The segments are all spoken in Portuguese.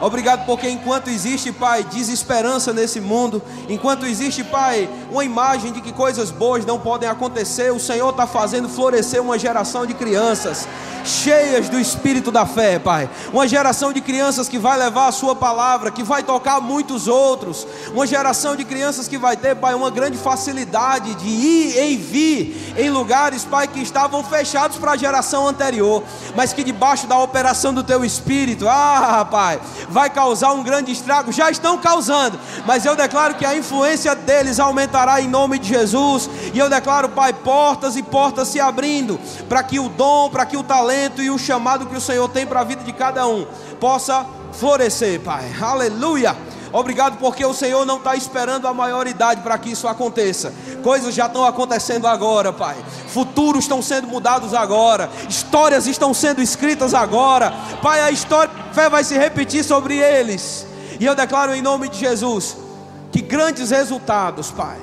Obrigado porque enquanto existe, Pai, desesperança nesse mundo, enquanto existe, Pai, uma imagem de que coisas boas não podem acontecer, o Senhor está fazendo florescer uma geração de crianças cheias do espírito da fé, Pai. Uma geração de crianças que vai levar a Sua palavra, que vai tocar muitos outros. Uma geração de crianças que vai ter, Pai, uma grande facilidade de ir e vir em lugares, Pai, que estavam fechados para a geração anterior, mas que debaixo da operação do Teu Espírito, ah, Pai, vai causar um grande estrago. Já estão causando, mas eu declaro que a influência deles aumentará em nome de Jesus. E eu declaro, Pai, portas e portas se abrindo para que o dom, para que o talento e o chamado que o Senhor tem para a vida de cada um possa florescer, Pai. Aleluia. Obrigado porque o Senhor não está esperando a maioridade para que isso aconteça. Coisas já estão acontecendo agora, Pai. Futuros estão sendo mudados agora. Histórias estão sendo escritas agora. Pai, a história a fé vai se repetir sobre eles. E eu declaro em nome de Jesus que grandes resultados, Pai,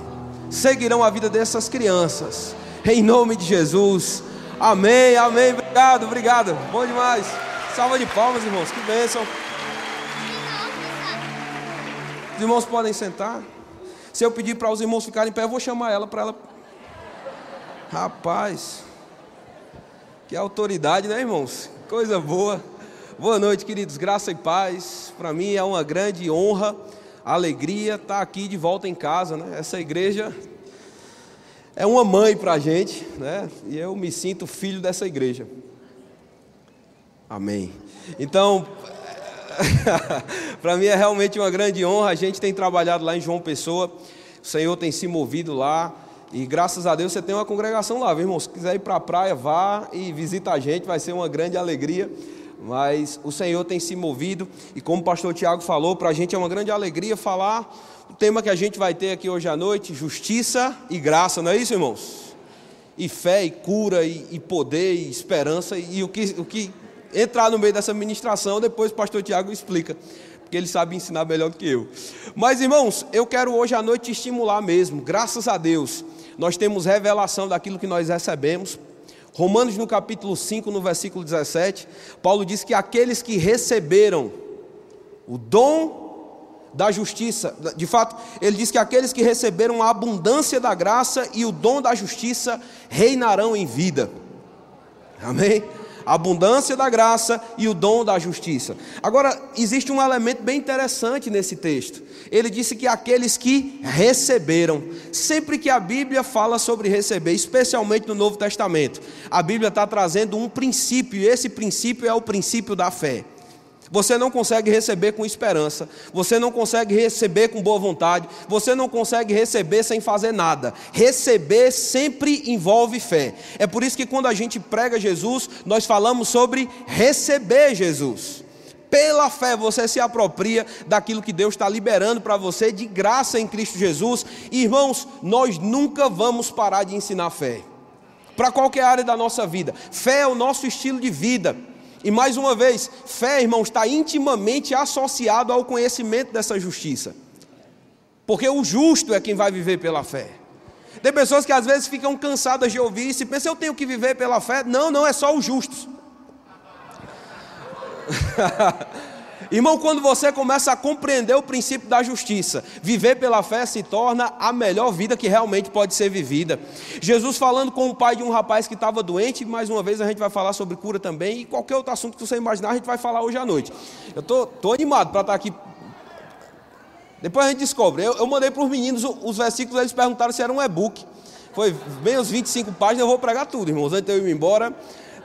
seguirão a vida dessas crianças. Em nome de Jesus. Amém, amém. Obrigado, obrigado. Bom demais. Salva de palmas, irmãos. Que bênção. Os irmãos podem sentar. Se eu pedir para os irmãos ficarem em pé, eu vou chamar ela para ela. Rapaz, que autoridade, né, irmãos? Coisa boa. Boa noite, queridos. Graça e paz. Para mim é uma grande honra, alegria estar aqui de volta em casa, né? Essa igreja é uma mãe para a gente, né? E eu me sinto filho dessa igreja. Amém. Então, para mim é realmente uma grande honra. A gente tem trabalhado lá em João Pessoa, o Senhor tem se movido lá. E graças a Deus você tem uma congregação lá, viu, irmão? Se quiser ir para a praia, vá e visita a gente, vai ser uma grande alegria. Mas o Senhor tem se movido, e como o pastor Tiago falou, para a gente é uma grande alegria falar o tema que a gente vai ter aqui hoje à noite: justiça e graça, não é isso, irmãos? E fé, e cura, e, e poder, e esperança, e o que, o que entrar no meio dessa ministração, depois o pastor Tiago explica, porque ele sabe ensinar melhor do que eu. Mas, irmãos, eu quero hoje à noite te estimular mesmo, graças a Deus, nós temos revelação daquilo que nós recebemos. Romanos no capítulo 5, no versículo 17, Paulo diz que aqueles que receberam o dom da justiça. De fato, ele diz que aqueles que receberam a abundância da graça e o dom da justiça reinarão em vida. Amém? A abundância da graça e o dom da justiça. Agora, existe um elemento bem interessante nesse texto. Ele disse que aqueles que receberam, sempre que a Bíblia fala sobre receber, especialmente no Novo Testamento, a Bíblia está trazendo um princípio, e esse princípio é o princípio da fé. Você não consegue receber com esperança, você não consegue receber com boa vontade, você não consegue receber sem fazer nada. Receber sempre envolve fé. É por isso que quando a gente prega Jesus, nós falamos sobre receber Jesus. Pela fé você se apropria daquilo que Deus está liberando para você de graça em Cristo Jesus. Irmãos, nós nunca vamos parar de ensinar fé. Para qualquer área da nossa vida. Fé é o nosso estilo de vida. E mais uma vez, fé, irmão, está intimamente associado ao conhecimento dessa justiça. Porque o justo é quem vai viver pela fé. Tem pessoas que às vezes ficam cansadas de ouvir e se pensam, eu tenho que viver pela fé. Não, não é só os justos. Irmão, quando você começa a compreender o princípio da justiça, viver pela fé se torna a melhor vida que realmente pode ser vivida. Jesus falando com o pai de um rapaz que estava doente, mais uma vez a gente vai falar sobre cura também, e qualquer outro assunto que você imaginar, a gente vai falar hoje à noite. Eu estou tô, tô animado para estar aqui. Depois a gente descobre. Eu, eu mandei para os meninos os versículos, eles perguntaram se era um e-book. Foi bem os 25 páginas, eu vou pregar tudo, irmãos, antes de eu ir embora.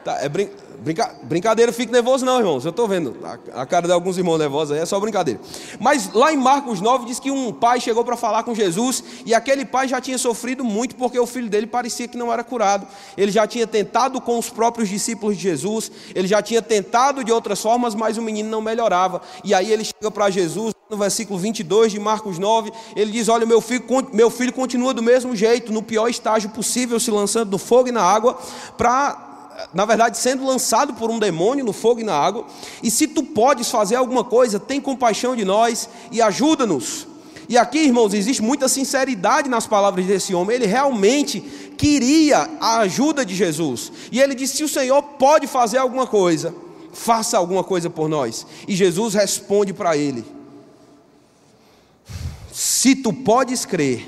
Tá, é brin... Brinca... Brincadeira, fique nervoso não, irmãos. Eu estou vendo a, a, cara de alguns irmãos nervosos aí, é só brincadeira. Mas lá em Marcos 9 diz que um pai chegou para falar com Jesus e aquele pai já tinha sofrido muito porque o filho dele parecia que não era curado. Ele já tinha tentado com os próprios discípulos de Jesus, ele já tinha tentado de outras formas, mas o menino não melhorava. E aí ele chega para Jesus, no versículo 22 de Marcos 9, ele diz: Olha, meu filho, meu filho continua do mesmo jeito, no pior estágio possível, se lançando no fogo e na água, para na verdade, sendo lançado por um demônio no fogo e na água. E se tu podes fazer alguma coisa, tem compaixão de nós e ajuda-nos. E aqui, irmãos, existe muita sinceridade nas palavras desse homem. Ele realmente queria a ajuda de Jesus. E ele disse: se o Senhor pode fazer alguma coisa, faça alguma coisa por nós. E Jesus responde para ele: Se tu podes crer,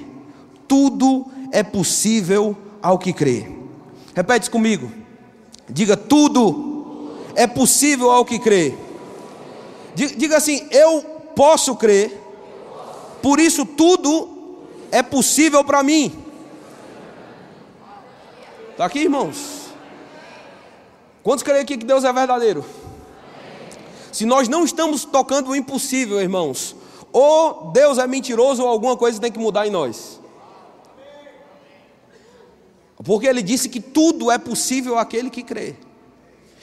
tudo é possível ao que crê. Repete comigo. Diga: tudo é possível ao que crê. Diga assim: eu posso crer, por isso tudo é possível para mim. Está aqui, irmãos? Quantos creem aqui que Deus é verdadeiro? Se nós não estamos tocando o impossível, irmãos, ou Deus é mentiroso ou alguma coisa tem que mudar em nós. Porque ele disse que tudo é possível àquele que crê.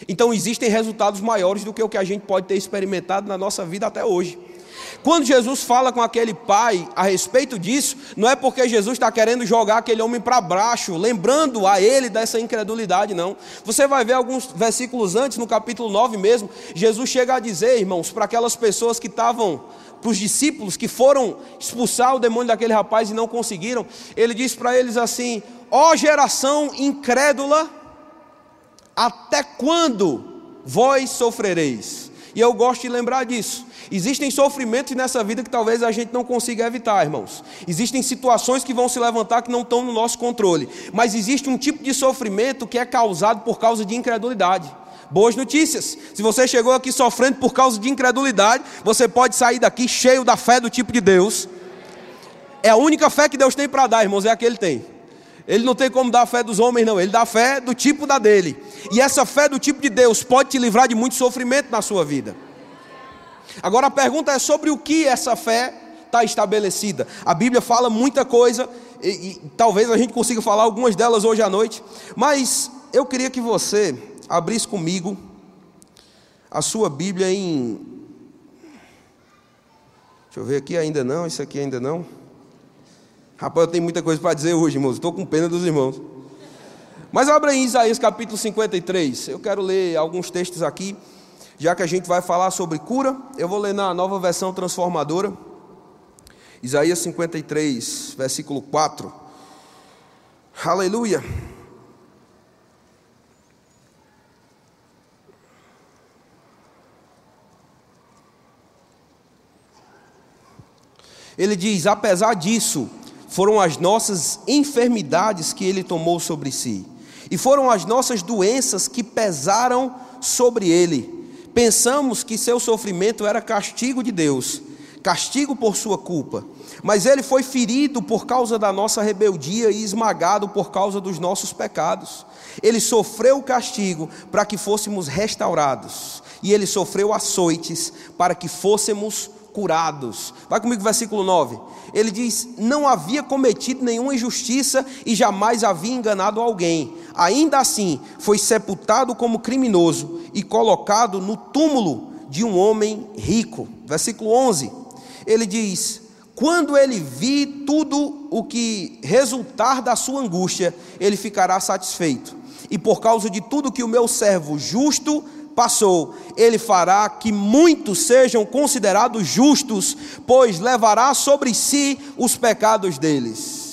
Então existem resultados maiores do que o que a gente pode ter experimentado na nossa vida até hoje. Quando Jesus fala com aquele pai a respeito disso, não é porque Jesus está querendo jogar aquele homem para baixo, lembrando a ele dessa incredulidade, não. Você vai ver alguns versículos antes, no capítulo 9 mesmo, Jesus chega a dizer, irmãos, para aquelas pessoas que estavam, para os discípulos que foram expulsar o demônio daquele rapaz e não conseguiram, ele diz para eles assim: Ó oh, geração incrédula, até quando vós sofrereis? E eu gosto de lembrar disso. Existem sofrimentos nessa vida que talvez a gente não consiga evitar, irmãos. Existem situações que vão se levantar que não estão no nosso controle. Mas existe um tipo de sofrimento que é causado por causa de incredulidade. Boas notícias. Se você chegou aqui sofrendo por causa de incredulidade, você pode sair daqui cheio da fé do tipo de Deus. É a única fé que Deus tem para dar, irmãos, é a que Ele tem. Ele não tem como dar a fé dos homens, não. Ele dá a fé do tipo da dele. E essa fé do tipo de Deus pode te livrar de muito sofrimento na sua vida. Agora a pergunta é sobre o que essa fé está estabelecida. A Bíblia fala muita coisa, e, e talvez a gente consiga falar algumas delas hoje à noite, mas eu queria que você abrisse comigo a sua Bíblia em. Deixa eu ver aqui, ainda não, isso aqui ainda não. Rapaz, eu tenho muita coisa para dizer hoje, irmãos, estou com pena dos irmãos. Mas abra em Isaías capítulo 53, eu quero ler alguns textos aqui já que a gente vai falar sobre cura, eu vou ler na nova versão transformadora, Isaías 53, versículo 4. Aleluia. Ele diz: apesar disso, foram as nossas enfermidades que ele tomou sobre si, e foram as nossas doenças que pesaram sobre ele Pensamos que seu sofrimento era castigo de Deus, castigo por sua culpa. Mas ele foi ferido por causa da nossa rebeldia e esmagado por causa dos nossos pecados. Ele sofreu o castigo para que fôssemos restaurados, e ele sofreu açoites para que fôssemos curados. Vai comigo, versículo 9. Ele diz: Não havia cometido nenhuma injustiça e jamais havia enganado alguém. Ainda assim, foi sepultado como criminoso e colocado no túmulo de um homem rico. Versículo 11. Ele diz: Quando ele vi tudo o que resultar da sua angústia, ele ficará satisfeito. E por causa de tudo que o meu servo justo passou, ele fará que muitos sejam considerados justos, pois levará sobre si os pecados deles.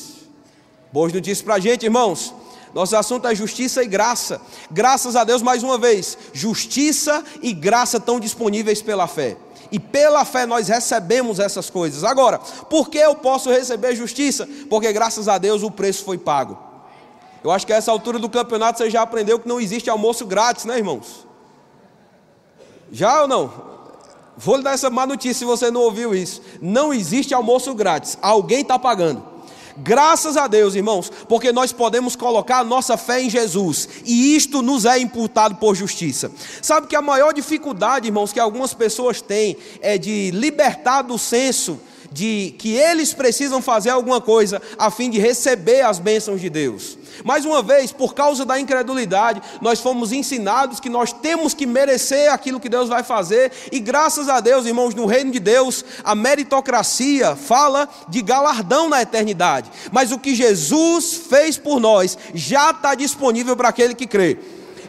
Boas notícias para a gente, irmãos. Nosso assunto é justiça e graça. Graças a Deus, mais uma vez, justiça e graça estão disponíveis pela fé. E pela fé nós recebemos essas coisas. Agora, por que eu posso receber justiça? Porque graças a Deus o preço foi pago. Eu acho que a essa altura do campeonato você já aprendeu que não existe almoço grátis, né, irmãos? Já ou não? Vou lhe dar essa má notícia se você não ouviu isso. Não existe almoço grátis. Alguém está pagando. Graças a Deus, irmãos, porque nós podemos colocar a nossa fé em Jesus e isto nos é imputado por justiça. Sabe que a maior dificuldade, irmãos, que algumas pessoas têm é de libertar do senso de que eles precisam fazer alguma coisa a fim de receber as bênçãos de Deus. Mais uma vez, por causa da incredulidade, nós fomos ensinados que nós temos que merecer aquilo que Deus vai fazer, e graças a Deus, irmãos, no reino de Deus, a meritocracia fala de galardão na eternidade, mas o que Jesus fez por nós já está disponível para aquele que crê.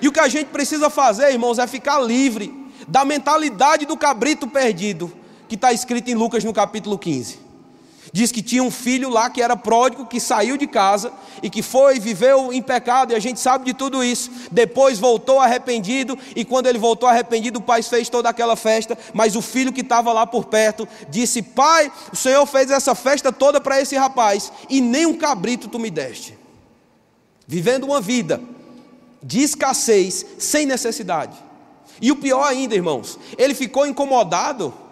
E o que a gente precisa fazer, irmãos, é ficar livre da mentalidade do cabrito perdido, que está escrito em Lucas no capítulo 15 Diz que tinha um filho lá que era pródigo, que saiu de casa e que foi, viveu em pecado, e a gente sabe de tudo isso. Depois voltou arrependido, e quando ele voltou arrependido, o pai fez toda aquela festa. Mas o filho que estava lá por perto disse: Pai, o Senhor fez essa festa toda para esse rapaz, e nem um cabrito tu me deste. Vivendo uma vida de escassez, sem necessidade. E o pior ainda, irmãos, ele ficou incomodado.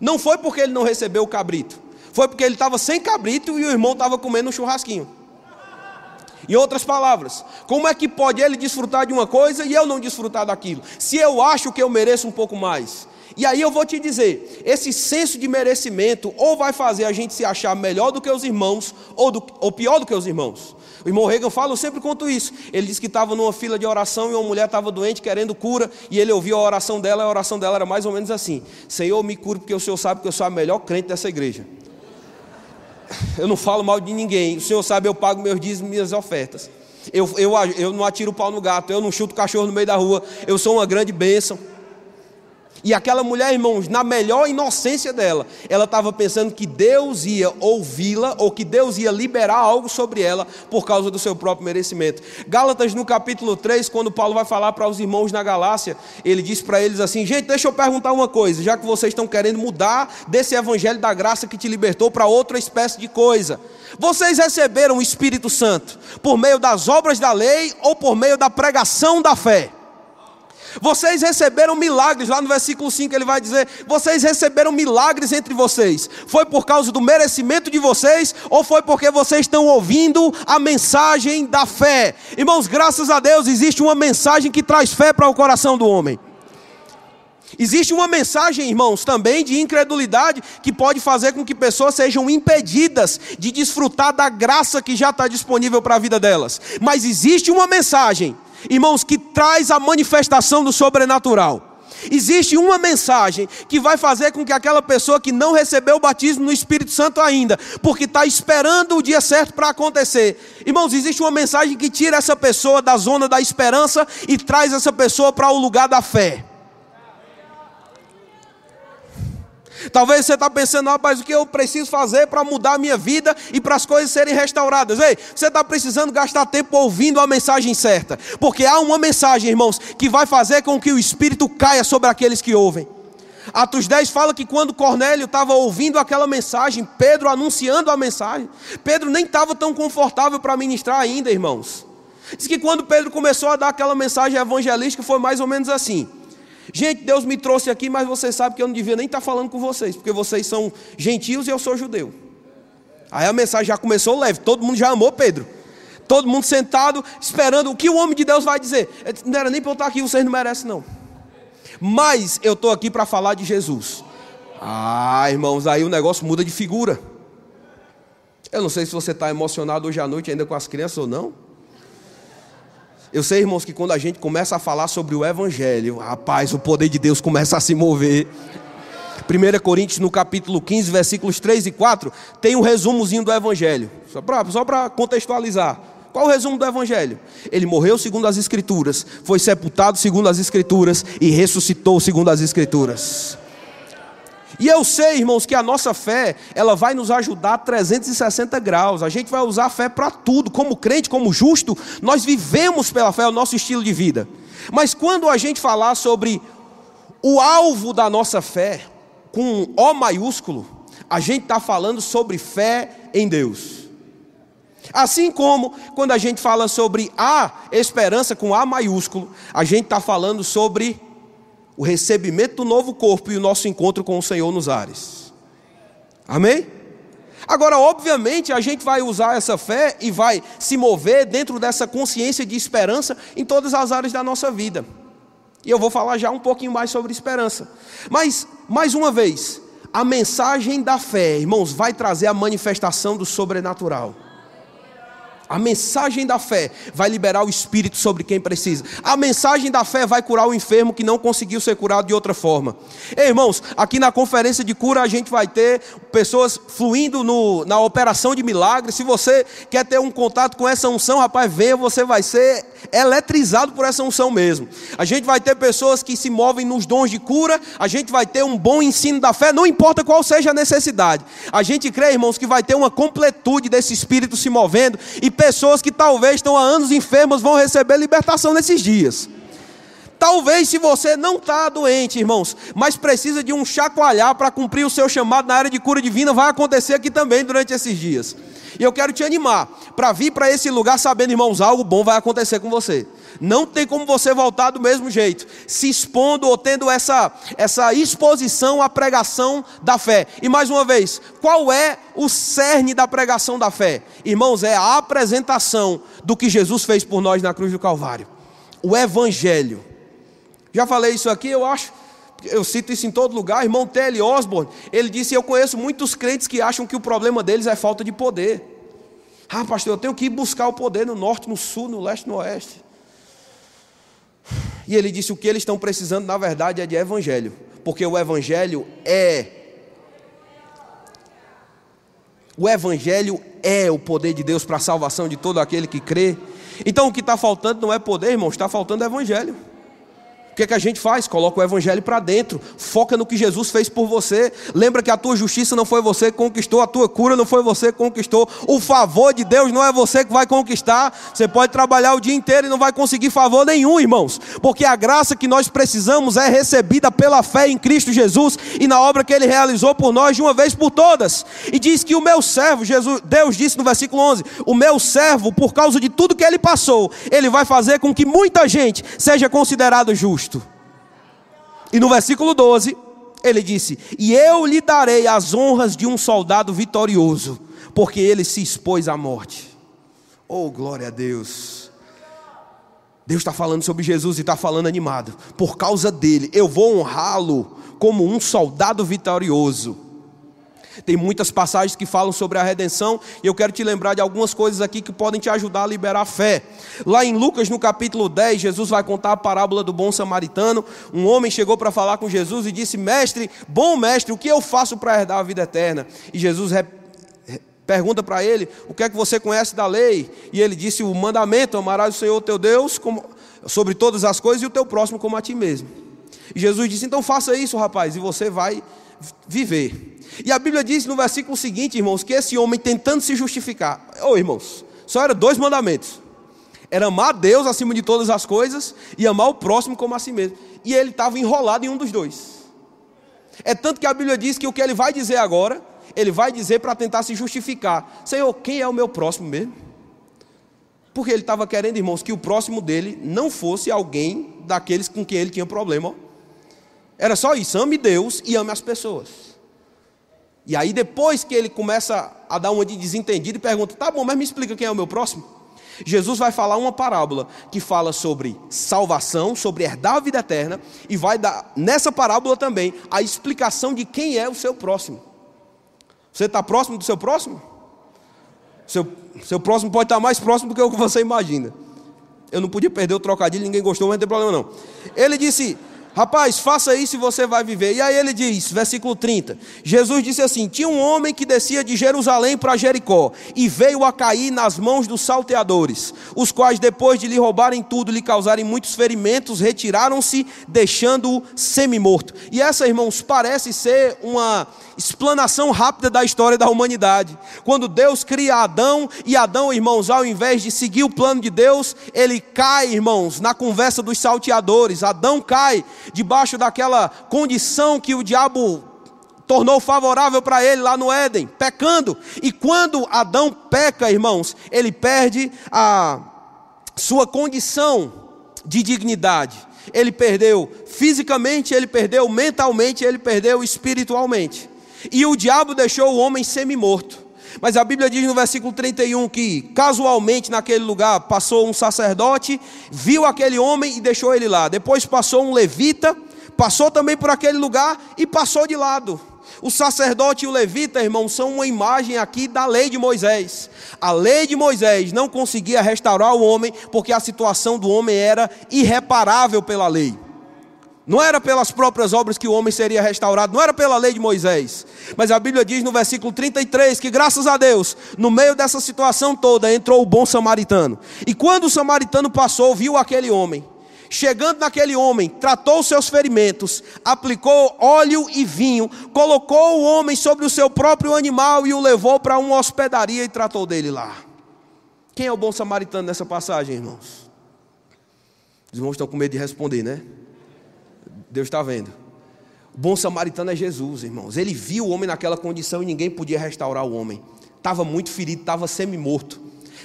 Não foi porque ele não recebeu o cabrito foi porque ele estava sem cabrito e o irmão estava comendo um churrasquinho. Em outras palavras, como é que pode ele desfrutar de uma coisa e eu não desfrutar daquilo? Se eu acho que eu mereço um pouco mais. E aí eu vou te dizer, esse senso de merecimento ou vai fazer a gente se achar melhor do que os irmãos ou, do, ou pior do que os irmãos. O irmão Reagan fala, eu sempre conto isso. Ele disse que estava numa fila de oração e uma mulher estava doente, querendo cura, e ele ouviu a oração dela, e a oração dela era mais ou menos assim: Senhor, me cure, porque o Senhor sabe que eu sou a melhor crente dessa igreja eu não falo mal de ninguém. O Senhor sabe, eu pago meus dízimos e minhas ofertas. Eu, eu, eu não atiro o pau no gato, eu não chuto cachorro no meio da rua. Eu sou uma grande bênção. E aquela mulher, irmãos, na melhor inocência dela, ela estava pensando que Deus ia ouvi-la ou que Deus ia liberar algo sobre ela por causa do seu próprio merecimento. Gálatas, no capítulo 3, quando Paulo vai falar para os irmãos na Galácia, ele diz para eles assim: Gente, deixa eu perguntar uma coisa, já que vocês estão querendo mudar desse evangelho da graça que te libertou para outra espécie de coisa. Vocês receberam o Espírito Santo por meio das obras da lei ou por meio da pregação da fé? Vocês receberam milagres, lá no versículo 5 ele vai dizer: Vocês receberam milagres entre vocês. Foi por causa do merecimento de vocês ou foi porque vocês estão ouvindo a mensagem da fé? Irmãos, graças a Deus existe uma mensagem que traz fé para o coração do homem. Existe uma mensagem, irmãos, também de incredulidade que pode fazer com que pessoas sejam impedidas de desfrutar da graça que já está disponível para a vida delas. Mas existe uma mensagem irmãos, que traz a manifestação do sobrenatural. Existe uma mensagem que vai fazer com que aquela pessoa que não recebeu o batismo no Espírito Santo ainda, porque está esperando o dia certo para acontecer, irmãos, existe uma mensagem que tira essa pessoa da zona da esperança e traz essa pessoa para o lugar da fé. Talvez você está pensando, rapaz, o que eu preciso fazer para mudar a minha vida e para as coisas serem restauradas? Ei, você está precisando gastar tempo ouvindo a mensagem certa, porque há uma mensagem, irmãos, que vai fazer com que o Espírito caia sobre aqueles que ouvem. Atos 10 fala que quando Cornélio estava ouvindo aquela mensagem, Pedro anunciando a mensagem, Pedro nem estava tão confortável para ministrar ainda, irmãos. Diz que quando Pedro começou a dar aquela mensagem evangelística, foi mais ou menos assim. Gente, Deus me trouxe aqui, mas você sabe que eu não devia nem estar falando com vocês, porque vocês são gentios e eu sou judeu. Aí a mensagem já começou leve, todo mundo já amou Pedro. Todo mundo sentado, esperando o que o homem de Deus vai dizer. Não era nem para eu estar aqui, vocês não merecem, não. Mas eu estou aqui para falar de Jesus. Ah, irmãos, aí o negócio muda de figura. Eu não sei se você está emocionado hoje à noite ainda com as crianças ou não. Eu sei, irmãos, que quando a gente começa a falar sobre o Evangelho, rapaz, o poder de Deus começa a se mover. 1 Coríntios, no capítulo 15, versículos 3 e 4, tem um resumozinho do Evangelho, só para contextualizar. Qual o resumo do Evangelho? Ele morreu segundo as Escrituras, foi sepultado segundo as Escrituras e ressuscitou segundo as Escrituras. E eu sei, irmãos, que a nossa fé, ela vai nos ajudar 360 graus. A gente vai usar a fé para tudo. Como crente, como justo, nós vivemos pela fé, é o nosso estilo de vida. Mas quando a gente falar sobre o alvo da nossa fé, com O maiúsculo, a gente está falando sobre fé em Deus. Assim como quando a gente fala sobre a esperança com A maiúsculo, a gente está falando sobre o recebimento do novo corpo e o nosso encontro com o Senhor nos ares. Amém? Agora, obviamente, a gente vai usar essa fé e vai se mover dentro dessa consciência de esperança em todas as áreas da nossa vida. E eu vou falar já um pouquinho mais sobre esperança. Mas, mais uma vez, a mensagem da fé, irmãos, vai trazer a manifestação do sobrenatural. A mensagem da fé vai liberar o espírito sobre quem precisa. A mensagem da fé vai curar o enfermo que não conseguiu ser curado de outra forma. Ei, irmãos, aqui na conferência de cura a gente vai ter pessoas fluindo no, na operação de milagres. Se você quer ter um contato com essa unção, rapaz, venha, você vai ser eletrizado por essa unção mesmo. A gente vai ter pessoas que se movem nos dons de cura, a gente vai ter um bom ensino da fé, não importa qual seja a necessidade. A gente crê, irmãos, que vai ter uma completude desse espírito se movendo e pessoas que talvez estão há anos enfermas vão receber libertação nesses dias. Talvez se você não está doente, irmãos, mas precisa de um chacoalhar para cumprir o seu chamado na área de cura divina, vai acontecer aqui também durante esses dias. E eu quero te animar para vir para esse lugar sabendo, irmãos, algo bom vai acontecer com você. Não tem como você voltar do mesmo jeito, se expondo ou tendo essa, essa exposição à pregação da fé. E mais uma vez, qual é o cerne da pregação da fé? Irmãos, é a apresentação do que Jesus fez por nós na cruz do Calvário. O Evangelho. Já falei isso aqui, eu acho eu cito isso em todo lugar, irmão Telly Osborne, ele disse: Eu conheço muitos crentes que acham que o problema deles é falta de poder. Ah, pastor, eu tenho que ir buscar o poder no norte, no sul, no leste, no oeste. E ele disse: O que eles estão precisando, na verdade, é de evangelho, porque o evangelho é. O evangelho é o poder de Deus para a salvação de todo aquele que crê. Então o que está faltando não é poder, irmão, está faltando evangelho. O que, é que a gente faz? Coloca o evangelho para dentro, foca no que Jesus fez por você. Lembra que a tua justiça não foi você que conquistou, a tua cura não foi você que conquistou, o favor de Deus não é você que vai conquistar. Você pode trabalhar o dia inteiro e não vai conseguir favor nenhum, irmãos, porque a graça que nós precisamos é recebida pela fé em Cristo Jesus e na obra que ele realizou por nós de uma vez por todas. E diz que o meu servo, Jesus, Deus disse no versículo 11: O meu servo, por causa de tudo que ele passou, ele vai fazer com que muita gente seja considerado justo. E no versículo 12, ele disse: E eu lhe darei as honras de um soldado vitorioso, porque ele se expôs à morte. Oh, glória a Deus. Deus está falando sobre Jesus e está falando animado. Por causa dele, eu vou honrá-lo como um soldado vitorioso. Tem muitas passagens que falam sobre a redenção, e eu quero te lembrar de algumas coisas aqui que podem te ajudar a liberar a fé. Lá em Lucas, no capítulo 10, Jesus vai contar a parábola do bom samaritano. Um homem chegou para falar com Jesus e disse: Mestre, bom mestre, o que eu faço para herdar a vida eterna? E Jesus pergunta para ele: O que é que você conhece da lei? E ele disse: O mandamento: amarás o Senhor teu Deus como, sobre todas as coisas e o teu próximo como a ti mesmo. E Jesus disse: Então faça isso, rapaz, e você vai viver. E a Bíblia diz no versículo seguinte, irmãos, que esse homem tentando se justificar. Ô oh, irmãos, só eram dois mandamentos: era amar a Deus acima de todas as coisas e amar o próximo como a si mesmo. E ele estava enrolado em um dos dois. É tanto que a Bíblia diz que o que ele vai dizer agora, ele vai dizer para tentar se justificar: Senhor, quem é o meu próximo mesmo? Porque ele estava querendo, irmãos, que o próximo dele não fosse alguém daqueles com quem ele tinha problema. Era só isso: ame Deus e ame as pessoas. E aí, depois que ele começa a dar uma de desentendido e pergunta: tá bom, mas me explica quem é o meu próximo? Jesus vai falar uma parábola que fala sobre salvação, sobre herdar a vida eterna, e vai dar nessa parábola também a explicação de quem é o seu próximo. Você está próximo do seu próximo? Seu, seu próximo pode estar mais próximo do que o que você imagina. Eu não podia perder o trocadilho, ninguém gostou, mas não tem problema não. Ele disse: Rapaz, faça isso e você vai viver. E aí ele diz, versículo 30. Jesus disse assim: Tinha um homem que descia de Jerusalém para Jericó e veio a cair nas mãos dos salteadores, os quais, depois de lhe roubarem tudo, lhe causarem muitos ferimentos, retiraram-se, deixando-o semi-morto. E essa, irmãos, parece ser uma explanação rápida da história da humanidade. Quando Deus cria Adão, e Adão, irmãos, ao invés de seguir o plano de Deus, ele cai, irmãos, na conversa dos salteadores. Adão cai debaixo daquela condição que o diabo tornou favorável para ele lá no Éden, pecando. E quando Adão peca, irmãos, ele perde a sua condição de dignidade. Ele perdeu fisicamente, ele perdeu mentalmente, ele perdeu espiritualmente. E o diabo deixou o homem semi-morto. Mas a Bíblia diz no versículo 31 que, casualmente, naquele lugar, passou um sacerdote, viu aquele homem e deixou ele lá. Depois passou um levita, passou também por aquele lugar e passou de lado. O sacerdote e o levita, irmão, são uma imagem aqui da lei de Moisés. A lei de Moisés não conseguia restaurar o homem, porque a situação do homem era irreparável pela lei. Não era pelas próprias obras que o homem seria restaurado, não era pela lei de Moisés. Mas a Bíblia diz no versículo 33 que, graças a Deus, no meio dessa situação toda, entrou o bom samaritano. E quando o samaritano passou, viu aquele homem. Chegando naquele homem, tratou seus ferimentos, aplicou óleo e vinho, colocou o homem sobre o seu próprio animal e o levou para uma hospedaria e tratou dele lá. Quem é o bom samaritano nessa passagem, irmãos? Os irmãos estão com medo de responder, né? Deus está vendo. O bom samaritano é Jesus, irmãos. Ele viu o homem naquela condição e ninguém podia restaurar o homem. Estava muito ferido, estava semi-morto.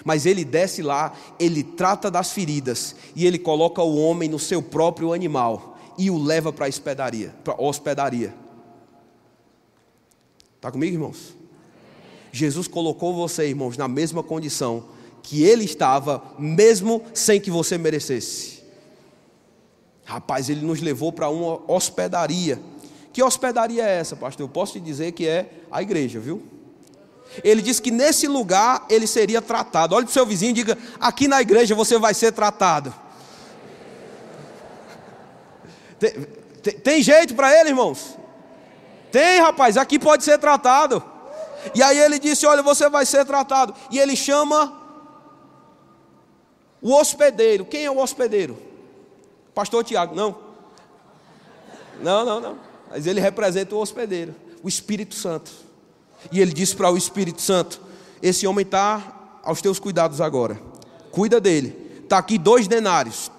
Mas ele desce lá, ele trata das feridas e ele coloca o homem no seu próprio animal e o leva para a hospedaria, para a hospedaria. Está comigo, irmãos? Jesus colocou você, irmãos, na mesma condição que ele estava, mesmo sem que você merecesse. Rapaz, ele nos levou para uma hospedaria. Que hospedaria é essa, pastor? Eu posso te dizer que é a igreja, viu? Ele disse que nesse lugar ele seria tratado. Olhe para o seu vizinho e diga: aqui na igreja você vai ser tratado. Tem, tem, tem jeito para ele, irmãos? Tem, rapaz, aqui pode ser tratado. E aí ele disse: Olha, você vai ser tratado. E ele chama o hospedeiro. Quem é o hospedeiro? Pastor Tiago, não. Não, não, não. Mas ele representa o hospedeiro, o Espírito Santo. E ele disse para o Espírito Santo: Esse homem está aos teus cuidados agora. Cuida dele. Está aqui dois denários.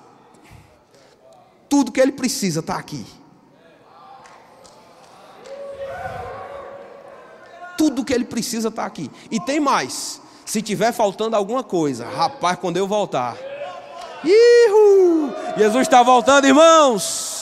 Tudo que ele precisa está aqui. Tudo que ele precisa está aqui. E tem mais. Se tiver faltando alguma coisa, rapaz, quando eu voltar, Ihu! Jesus está voltando, irmãos.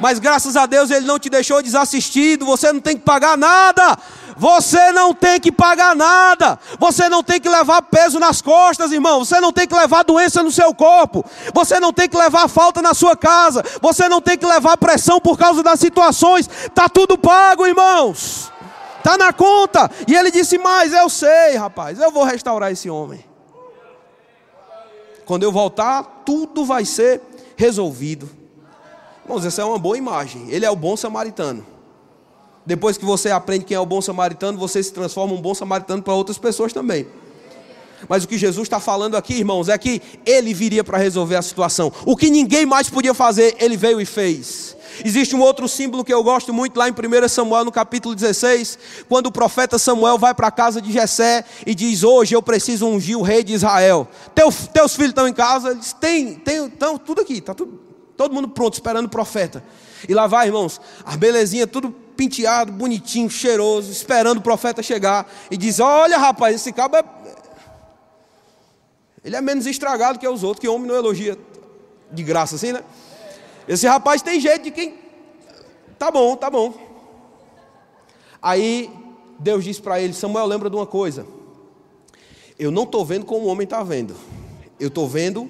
Mas graças a Deus Ele não te deixou desassistido. Você não tem que pagar nada. Você não tem que pagar nada. Você não tem que levar peso nas costas, irmão. Você não tem que levar doença no seu corpo. Você não tem que levar falta na sua casa. Você não tem que levar pressão por causa das situações. Tá tudo pago, irmãos. Tá na conta. E ele disse mais: Eu sei, rapaz. Eu vou restaurar esse homem. Quando eu voltar, tudo vai ser resolvido. Irmãos, essa é uma boa imagem. Ele é o bom samaritano. Depois que você aprende quem é o bom samaritano, você se transforma um bom samaritano para outras pessoas também. Mas o que Jesus está falando aqui, irmãos, é que ele viria para resolver a situação. O que ninguém mais podia fazer, ele veio e fez. Existe um outro símbolo que eu gosto muito lá em 1 Samuel, no capítulo 16, quando o profeta Samuel vai para a casa de Jessé e diz: Hoje eu preciso ungir o rei de Israel. Teu, teus filhos estão em casa? Eles tem, estão tudo aqui, está tudo, todo mundo pronto, esperando o profeta. E lá vai, irmãos, a belezinha, tudo penteado, bonitinho, cheiroso, esperando o profeta chegar. E diz: Olha, rapaz, esse cabo é. Ele é menos estragado que os outros, que homem não elogia de graça assim, né? Esse rapaz tem jeito de quem. Tá bom, tá bom. Aí Deus disse para ele: Samuel, lembra de uma coisa. Eu não estou vendo como o homem está vendo. Eu estou vendo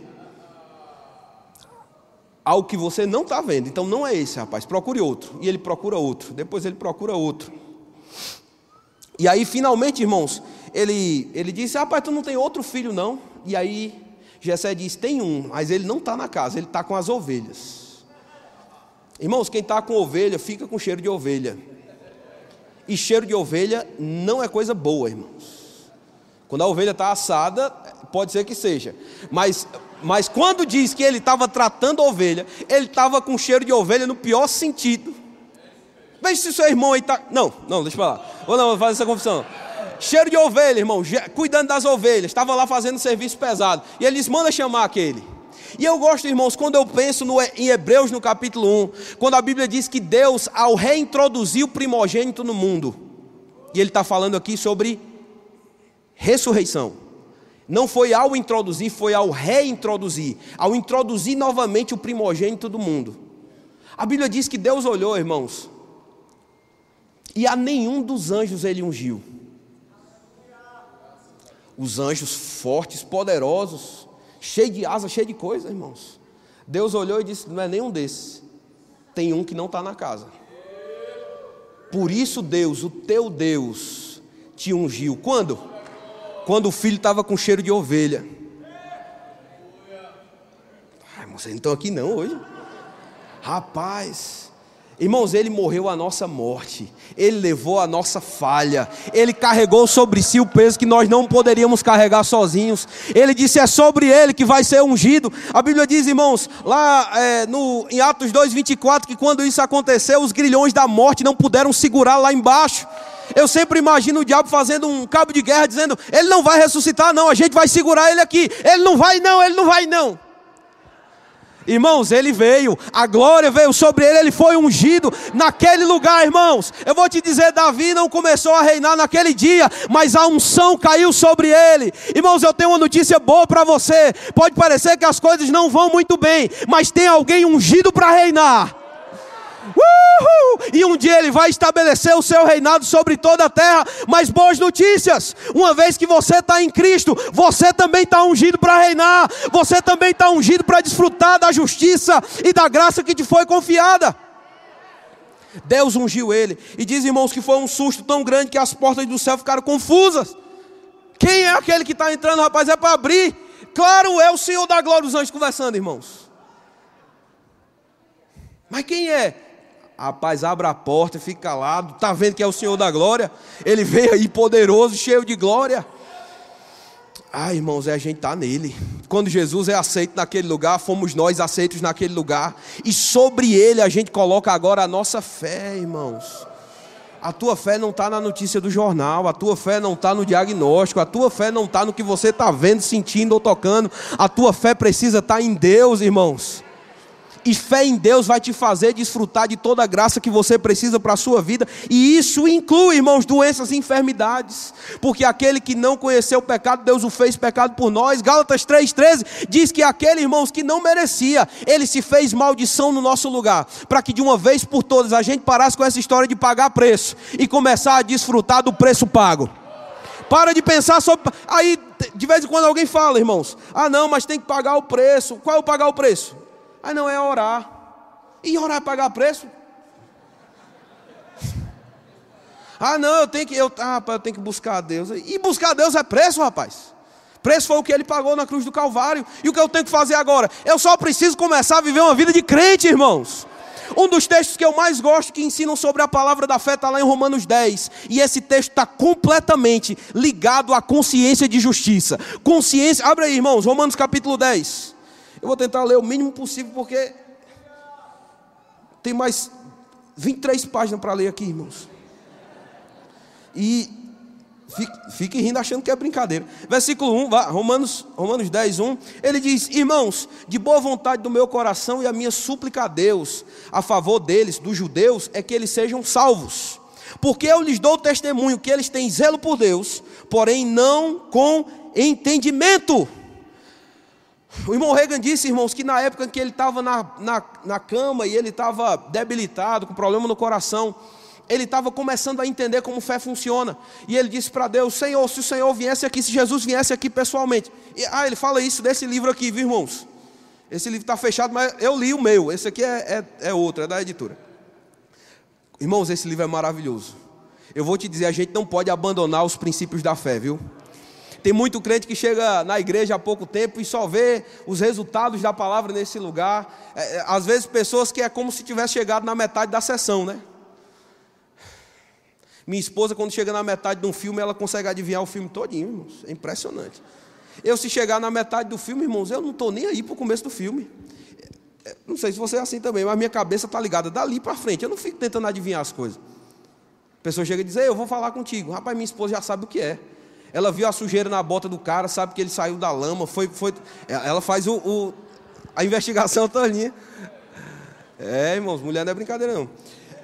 algo que você não está vendo. Então não é esse, rapaz. Procure outro. E ele procura outro. Depois ele procura outro. E aí, finalmente, irmãos, ele, ele disse: Rapaz, tu não tem outro filho, não? E aí, Jessé disse: Tem um, mas ele não está na casa, ele está com as ovelhas. Irmãos, quem está com ovelha fica com cheiro de ovelha. E cheiro de ovelha não é coisa boa, irmãos. Quando a ovelha está assada, pode ser que seja. Mas, mas quando diz que ele estava tratando a ovelha, ele estava com cheiro de ovelha no pior sentido. Veja se o seu irmão aí está. Não, não, deixa eu falar. Ou não, vou fazer essa confissão. Cheiro de ovelha, irmão, cuidando das ovelhas. Estava lá fazendo serviço pesado. E ele diz: manda chamar aquele. E eu gosto, irmãos, quando eu penso no, em Hebreus no capítulo 1, quando a Bíblia diz que Deus, ao reintroduzir o primogênito no mundo, e ele está falando aqui sobre ressurreição. Não foi ao introduzir, foi ao reintroduzir, ao introduzir novamente o primogênito do mundo. A Bíblia diz que Deus olhou, irmãos, e a nenhum dos anjos ele ungiu. Os anjos fortes, poderosos, cheio de asa, cheio de coisa, irmãos. Deus olhou e disse: Não é nenhum desses. Tem um que não está na casa. Por isso, Deus, o teu Deus, te ungiu. Quando? Quando o filho estava com cheiro de ovelha. Ai, irmão, vocês não estão aqui não hoje. Rapaz, Irmãos, ele morreu a nossa morte, ele levou a nossa falha, ele carregou sobre si o peso que nós não poderíamos carregar sozinhos. Ele disse: é sobre ele que vai ser ungido. A Bíblia diz, irmãos, lá é, no, em Atos 2,24, que quando isso aconteceu, os grilhões da morte não puderam segurar lá embaixo. Eu sempre imagino o diabo fazendo um cabo de guerra, dizendo: ele não vai ressuscitar, não, a gente vai segurar ele aqui. Ele não vai, não, ele não vai, não. Irmãos, ele veio, a glória veio sobre ele, ele foi ungido naquele lugar, irmãos. Eu vou te dizer, Davi não começou a reinar naquele dia, mas a unção caiu sobre ele. Irmãos, eu tenho uma notícia boa para você. Pode parecer que as coisas não vão muito bem, mas tem alguém ungido para reinar. Uhul! E um dia ele vai estabelecer o seu reinado sobre toda a terra. Mas boas notícias: uma vez que você está em Cristo, você também está ungido para reinar, você também está ungido para desfrutar da justiça e da graça que te foi confiada. Deus ungiu ele, e diz irmãos que foi um susto tão grande que as portas do céu ficaram confusas. Quem é aquele que está entrando, rapaz? É para abrir. Claro, é o Senhor da glória, os anjos conversando, irmãos. Mas quem é? Rapaz, abre a porta fica calado. Está vendo que é o Senhor da glória? Ele veio aí poderoso, cheio de glória. Ah, irmãos, é a gente tá nele. Quando Jesus é aceito naquele lugar, fomos nós aceitos naquele lugar. E sobre ele a gente coloca agora a nossa fé, irmãos. A tua fé não está na notícia do jornal, a tua fé não está no diagnóstico, a tua fé não está no que você está vendo, sentindo ou tocando. A tua fé precisa estar tá em Deus, irmãos. E fé em Deus vai te fazer desfrutar de toda a graça que você precisa para a sua vida. E isso inclui, irmãos, doenças e enfermidades. Porque aquele que não conheceu o pecado, Deus o fez pecado por nós. Gálatas 3,13 diz que aquele, irmãos, que não merecia, ele se fez maldição no nosso lugar. Para que de uma vez por todas a gente parasse com essa história de pagar preço e começar a desfrutar do preço pago. Para de pensar sobre. Aí, de vez em quando alguém fala, irmãos: ah, não, mas tem que pagar o preço. Qual é o pagar o preço? Aí não é orar. E orar é pagar preço? Ah, não, eu tenho que, eu, ah, eu tenho que buscar a Deus. E buscar a Deus é preço, rapaz. Preço foi o que ele pagou na cruz do Calvário. E o que eu tenho que fazer agora? Eu só preciso começar a viver uma vida de crente, irmãos. Um dos textos que eu mais gosto que ensinam sobre a palavra da fé está lá em Romanos 10. E esse texto está completamente ligado à consciência de justiça. Consciência, abre aí, irmãos, Romanos capítulo 10. Eu vou tentar ler o mínimo possível, porque tem mais 23 páginas para ler aqui, irmãos. E fique, fique, rindo achando que é brincadeira. Versículo 1, Romanos, Romanos 10, 1. Ele diz: Irmãos, de boa vontade do meu coração e a minha súplica a Deus, a favor deles, dos judeus, é que eles sejam salvos. Porque eu lhes dou testemunho que eles têm zelo por Deus, porém não com entendimento. O irmão Reagan disse, irmãos, que na época em que ele estava na, na, na cama e ele estava debilitado, com problema no coração, ele estava começando a entender como fé funciona. E ele disse para Deus: Senhor, se o Senhor viesse aqui, se Jesus viesse aqui pessoalmente. E, ah, ele fala isso desse livro aqui, viu, irmãos? Esse livro está fechado, mas eu li o meu. Esse aqui é, é, é outro, é da editora. Irmãos, esse livro é maravilhoso. Eu vou te dizer: a gente não pode abandonar os princípios da fé, viu? Tem muito crente que chega na igreja há pouco tempo e só vê os resultados da palavra nesse lugar. É, é, às vezes, pessoas que é como se tivesse chegado na metade da sessão, né? Minha esposa, quando chega na metade de um filme, ela consegue adivinhar o filme todinho, irmãos. É impressionante. Eu, se chegar na metade do filme, irmãos, eu não estou nem aí para o começo do filme. É, não sei se você é assim também, mas minha cabeça está ligada dali para frente. Eu não fico tentando adivinhar as coisas. A pessoa chega e diz: eu vou falar contigo. Rapaz, minha esposa já sabe o que é. Ela viu a sujeira na bota do cara, sabe que ele saiu da lama. Foi, foi, ela faz o, o a investigação toda. É, irmãos, mulher não é brincadeira não.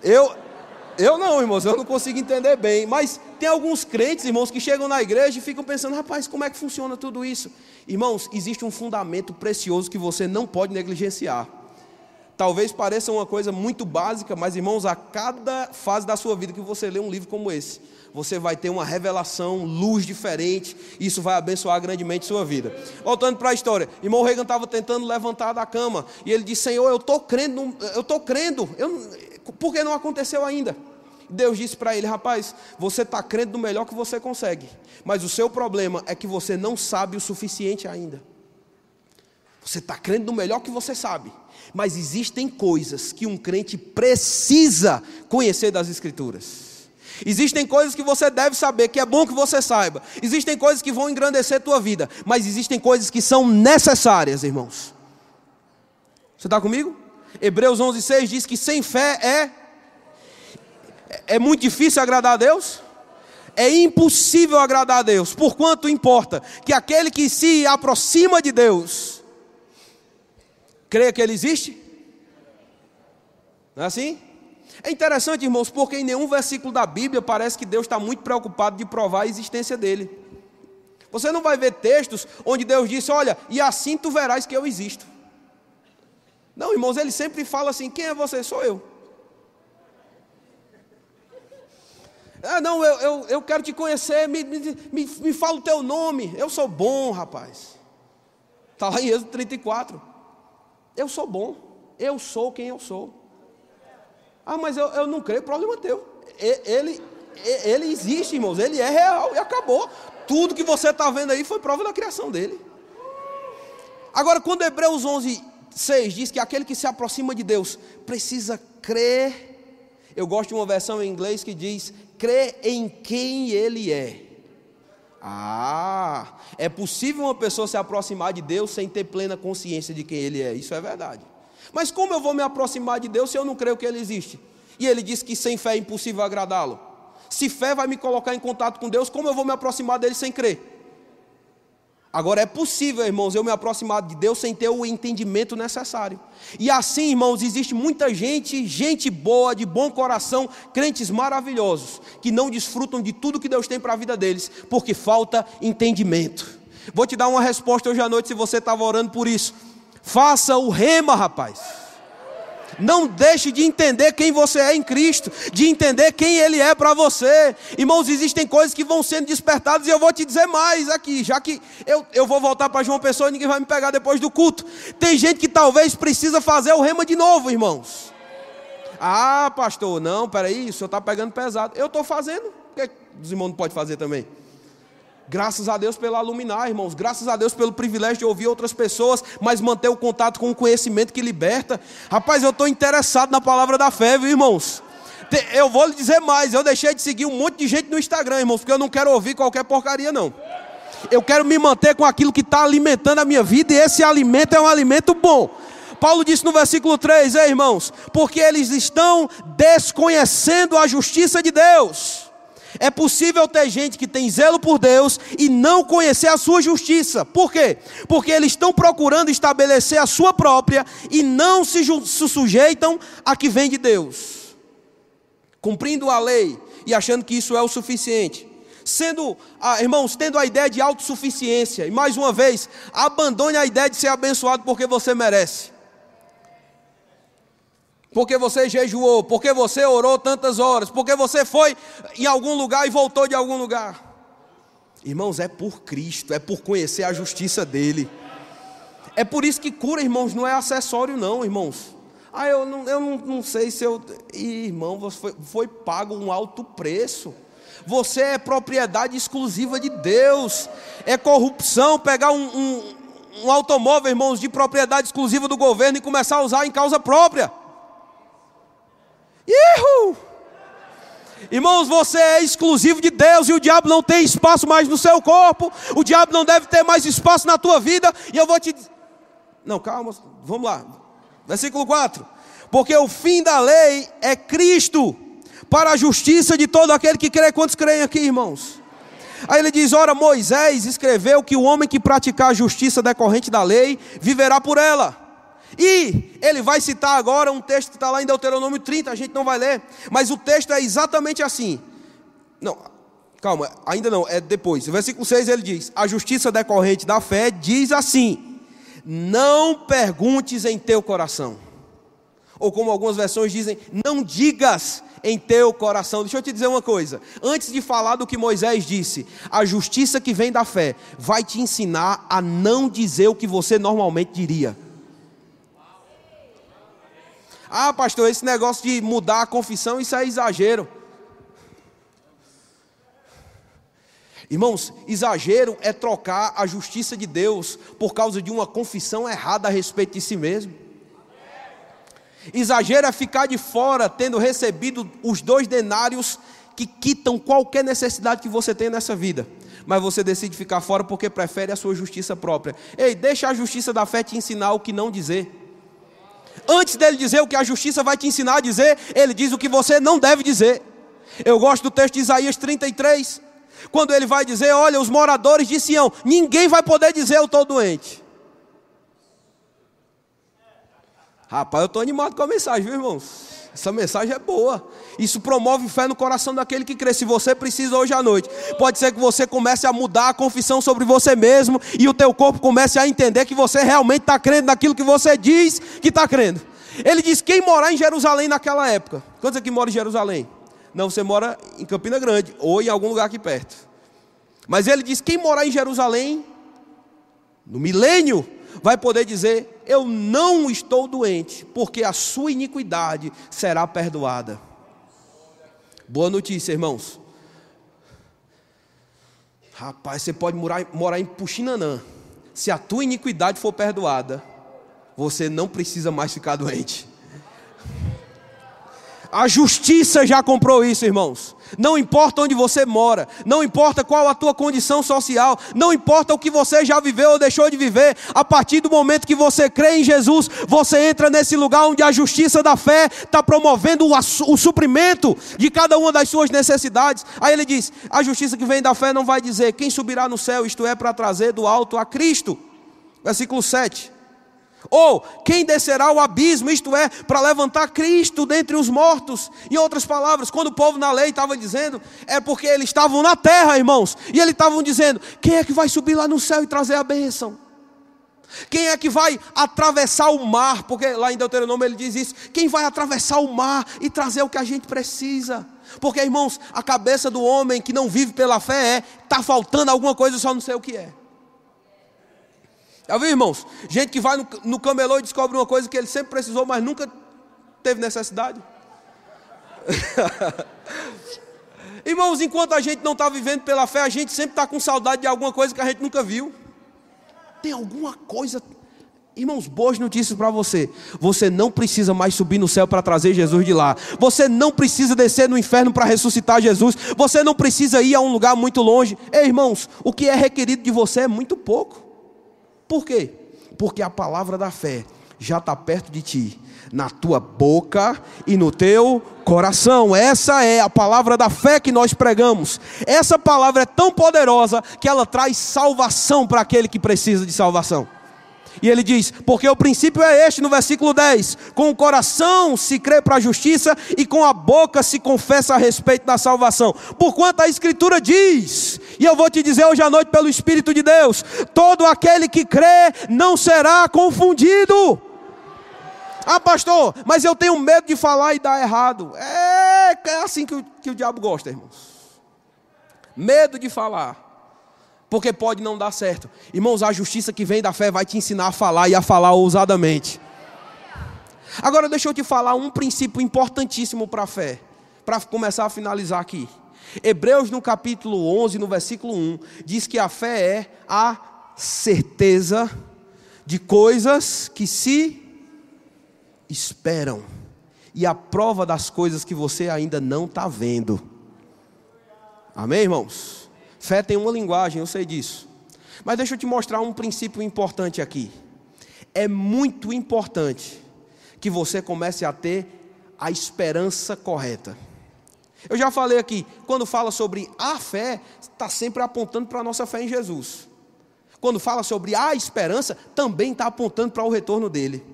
Eu, eu não, irmãos, eu não consigo entender bem. Mas tem alguns crentes, irmãos, que chegam na igreja e ficam pensando, rapaz, como é que funciona tudo isso? Irmãos, existe um fundamento precioso que você não pode negligenciar. Talvez pareça uma coisa muito básica, mas irmãos, a cada fase da sua vida que você lê um livro como esse, você vai ter uma revelação, luz diferente, e isso vai abençoar grandemente sua vida. Voltando para a história, irmão Reagan estava tentando levantar da cama, e ele disse: Senhor, eu estou crendo, eu estou crendo, eu, por que não aconteceu ainda? Deus disse para ele: Rapaz, você está crendo no melhor que você consegue, mas o seu problema é que você não sabe o suficiente ainda. Você está crendo no melhor que você sabe. Mas existem coisas que um crente precisa conhecer das Escrituras. Existem coisas que você deve saber, que é bom que você saiba. Existem coisas que vão engrandecer a tua vida. Mas existem coisas que são necessárias, irmãos. Você está comigo? Hebreus 11,6 diz que sem fé é. É muito difícil agradar a Deus? É impossível agradar a Deus, porquanto importa que aquele que se aproxima de Deus, creia que Ele existe? Não é assim? É interessante, irmãos, porque em nenhum versículo da Bíblia parece que Deus está muito preocupado de provar a existência dele. Você não vai ver textos onde Deus disse: Olha, e assim tu verás que eu existo. Não, irmãos, ele sempre fala assim: Quem é você? Sou eu. Ah, não, eu, eu, eu quero te conhecer, me, me, me, me fala o teu nome. Eu sou bom, rapaz. Está lá em Êxodo 34. Eu sou bom, eu sou quem eu sou. Ah, mas eu, eu não creio, problema teu. Ele, ele existe, irmãos, ele é real e acabou. Tudo que você está vendo aí foi prova da criação dele. Agora, quando Hebreus 11, 6 diz que aquele que se aproxima de Deus precisa crer. Eu gosto de uma versão em inglês que diz: crê em quem Ele é. Ah, é possível uma pessoa se aproximar de Deus sem ter plena consciência de quem Ele é. Isso é verdade. Mas como eu vou me aproximar de Deus se eu não creio que Ele existe? E Ele diz que sem fé é impossível agradá-lo. Se fé vai me colocar em contato com Deus, como eu vou me aproximar dele sem crer? Agora é possível, irmãos, eu me aproximar de Deus sem ter o entendimento necessário. E assim, irmãos, existe muita gente, gente boa, de bom coração, crentes maravilhosos, que não desfrutam de tudo que Deus tem para a vida deles, porque falta entendimento. Vou te dar uma resposta hoje à noite se você estava orando por isso. Faça o rema, rapaz. Não deixe de entender quem você é em Cristo, de entender quem Ele é para você. Irmãos, existem coisas que vão sendo despertadas e eu vou te dizer mais aqui, já que eu, eu vou voltar para João Pessoa e ninguém vai me pegar depois do culto. Tem gente que talvez precisa fazer o rema de novo, irmãos. Ah, pastor, não, peraí, o senhor está pegando pesado. Eu estou fazendo, o que os irmãos não podem fazer também? Graças a Deus pela luminar, irmãos. Graças a Deus pelo privilégio de ouvir outras pessoas, mas manter o contato com o conhecimento que liberta. Rapaz, eu estou interessado na palavra da fé, viu, irmãos? Eu vou lhe dizer mais, eu deixei de seguir um monte de gente no Instagram, irmãos, porque eu não quero ouvir qualquer porcaria, não. Eu quero me manter com aquilo que está alimentando a minha vida, e esse alimento é um alimento bom. Paulo disse no versículo 3, ei, irmãos, porque eles estão desconhecendo a justiça de Deus. É possível ter gente que tem zelo por Deus e não conhecer a sua justiça. Por quê? Porque eles estão procurando estabelecer a sua própria e não se, sujeitam a que vem de Deus. Cumprindo a lei e achando que isso é o suficiente. Sendo, ah, irmãos, tendo a ideia de autossuficiência. E mais uma vez, abandone a ideia de ser abençoado porque você merece porque você jejuou, porque você orou tantas horas, porque você foi em algum lugar e voltou de algum lugar. Irmãos, é por Cristo, é por conhecer a justiça dele. É por isso que cura, irmãos, não é acessório, não, irmãos. Ah, eu não, eu não, não sei se eu. Irmão, você foi, foi pago um alto preço. Você é propriedade exclusiva de Deus. É corrupção pegar um, um, um automóvel, irmãos, de propriedade exclusiva do governo e começar a usar em causa própria. Ihu! Irmãos, você é exclusivo de Deus e o diabo não tem espaço mais no seu corpo, o diabo não deve ter mais espaço na tua vida, e eu vou te Não, calma, vamos lá. Versículo 4. Porque o fim da lei é Cristo, para a justiça de todo aquele que crê. Quantos creem aqui, irmãos? Aí ele diz: Ora, Moisés escreveu que o homem que praticar a justiça decorrente da lei viverá por ela. E ele vai citar agora um texto que está lá em Deuteronômio 30, a gente não vai ler, mas o texto é exatamente assim. Não, calma, ainda não, é depois. Versículo 6 ele diz: A justiça decorrente da fé diz assim: Não perguntes em teu coração. Ou como algumas versões dizem, não digas em teu coração. Deixa eu te dizer uma coisa. Antes de falar do que Moisés disse, a justiça que vem da fé vai te ensinar a não dizer o que você normalmente diria. Ah, pastor, esse negócio de mudar a confissão, isso é exagero. Irmãos, exagero é trocar a justiça de Deus por causa de uma confissão errada a respeito de si mesmo. Exagero é ficar de fora tendo recebido os dois denários que quitam qualquer necessidade que você tem nessa vida. Mas você decide ficar fora porque prefere a sua justiça própria. Ei, deixa a justiça da fé te ensinar o que não dizer. Antes dele dizer o que a justiça vai te ensinar a dizer, ele diz o que você não deve dizer. Eu gosto do texto de Isaías 33, quando ele vai dizer: Olha, os moradores de Sião, ninguém vai poder dizer eu estou doente. Rapaz, eu estou animado com a mensagem, viu, irmãos? Essa mensagem é boa. Isso promove fé no coração daquele que crê. Se você precisa hoje à noite, pode ser que você comece a mudar a confissão sobre você mesmo e o teu corpo comece a entender que você realmente está crendo naquilo que você diz que está crendo. Ele diz: quem morar em Jerusalém naquela época? Quantos aqui moram em Jerusalém? Não, você mora em Campina Grande ou em algum lugar aqui perto. Mas ele diz: quem morar em Jerusalém, no milênio, vai poder dizer: Eu não estou doente, porque a sua iniquidade será perdoada. Boa notícia, irmãos. Rapaz, você pode morar, morar em Puxinanã. Se a tua iniquidade for perdoada, você não precisa mais ficar doente. A justiça já comprou isso, irmãos. Não importa onde você mora, não importa qual a tua condição social, não importa o que você já viveu ou deixou de viver, a partir do momento que você crê em Jesus, você entra nesse lugar onde a justiça da fé está promovendo o, suprimento de cada uma das suas necessidades. Aí ele diz: a justiça que vem da fé não vai dizer quem subirá no céu, isto é, para trazer do alto a Cristo. Versículo 7. Ou quem descerá ao abismo, isto é, para levantar Cristo dentre os mortos. Em outras palavras, quando o povo na lei estava dizendo, é porque eles estavam na terra, irmãos, e eles estavam dizendo: quem é que vai subir lá no céu e trazer a bênção? Quem é que vai atravessar o mar? Porque lá em Deuteronômio ele diz isso: quem vai atravessar o mar e trazer o que a gente precisa? Porque, irmãos, a cabeça do homem que não vive pela fé é: está faltando alguma coisa, só não sei o que é. Já viu, irmãos? Gente que vai no, no camelô e descobre uma coisa que ele sempre precisou, mas nunca teve necessidade. irmãos, enquanto a gente não está vivendo pela fé, a gente sempre está com saudade de alguma coisa que a gente nunca viu. Tem alguma coisa. Irmãos, boas notícias para você. Você não precisa mais subir no céu para trazer Jesus de lá. Você não precisa descer no inferno para ressuscitar Jesus. Você não precisa ir a um lugar muito longe. Ei, irmãos, o que é requerido de você é muito pouco. Por quê? Porque a palavra da fé já está perto de ti, na tua boca e no teu coração. Essa é a palavra da fé que nós pregamos. Essa palavra é tão poderosa que ela traz salvação para aquele que precisa de salvação. E ele diz: Porque o princípio é este, no versículo 10: Com o coração se crê para a justiça e com a boca se confessa a respeito da salvação. Porquanto a Escritura diz, e eu vou te dizer hoje à noite pelo Espírito de Deus: todo aquele que crê não será confundido. Ah, pastor, mas eu tenho medo de falar e dar errado. É, é assim que o, que o diabo gosta, irmãos. Medo de falar porque pode não dar certo. Irmãos, a justiça que vem da fé vai te ensinar a falar e a falar ousadamente. Agora, deixa eu te falar um princípio importantíssimo para a fé, para começar a finalizar aqui. Hebreus, no capítulo 11, no versículo 1, diz que a fé é a certeza de coisas que se esperam e a prova das coisas que você ainda não está vendo. Amém, irmãos? Fé tem uma linguagem, eu sei disso. Mas deixa eu te mostrar um princípio importante aqui. É muito importante que você comece a ter a esperança correta. Eu já falei aqui, quando fala sobre a fé, está sempre apontando para a nossa fé em Jesus. Quando fala sobre a esperança, também está apontando para o retorno dele.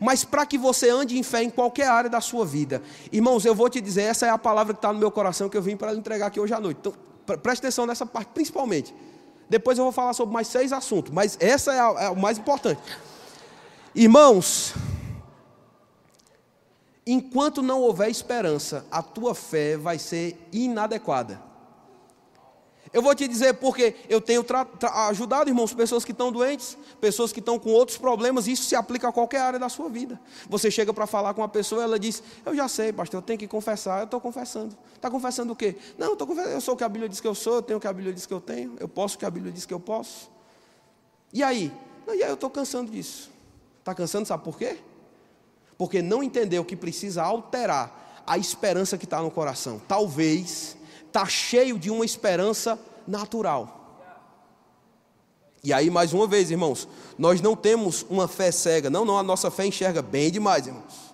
Mas para que você ande em fé em qualquer área da sua vida, irmãos, eu vou te dizer, essa é a palavra que está no meu coração que eu vim para entregar aqui hoje à noite. Então, Preste atenção nessa parte, principalmente. Depois eu vou falar sobre mais seis assuntos, mas essa é, a, é o mais importante. Irmãos, enquanto não houver esperança, a tua fé vai ser inadequada. Eu vou te dizer porque eu tenho ajudado, irmãos, pessoas que estão doentes, pessoas que estão com outros problemas, isso se aplica a qualquer área da sua vida. Você chega para falar com uma pessoa, ela diz: Eu já sei, pastor, eu tenho que confessar. Eu estou confessando. Está confessando o quê? Não, eu, eu sou o que a Bíblia diz que eu sou, eu tenho o que a Bíblia diz que eu tenho, eu posso o que a Bíblia diz que eu posso. E aí? Não, e aí eu estou cansando disso. Está cansando, sabe por quê? Porque não entendeu que precisa alterar a esperança que está no coração. Talvez está cheio de uma esperança natural. E aí, mais uma vez, irmãos, nós não temos uma fé cega. Não, não, a nossa fé enxerga bem demais, irmãos.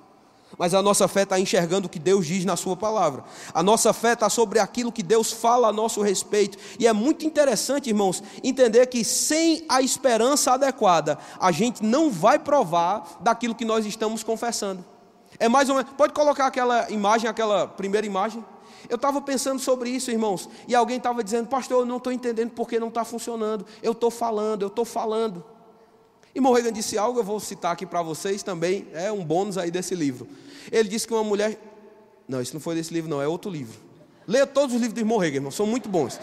Mas a nossa fé está enxergando o que Deus diz na Sua palavra. A nossa fé está sobre aquilo que Deus fala a nosso respeito. E é muito interessante, irmãos, entender que sem a esperança adequada, a gente não vai provar daquilo que nós estamos confessando. É mais ou menos. Pode colocar aquela imagem, aquela primeira imagem? Eu estava pensando sobre isso, irmãos, e alguém estava dizendo, pastor, eu não estou entendendo porque não está funcionando. Eu estou falando, eu estou falando. E Morregan disse algo, eu vou citar aqui para vocês também, é um bônus aí desse livro. Ele disse que uma mulher. Não, isso não foi desse livro, não, é outro livro. Leia todos os livros de Morregan, irmão, são muito bons.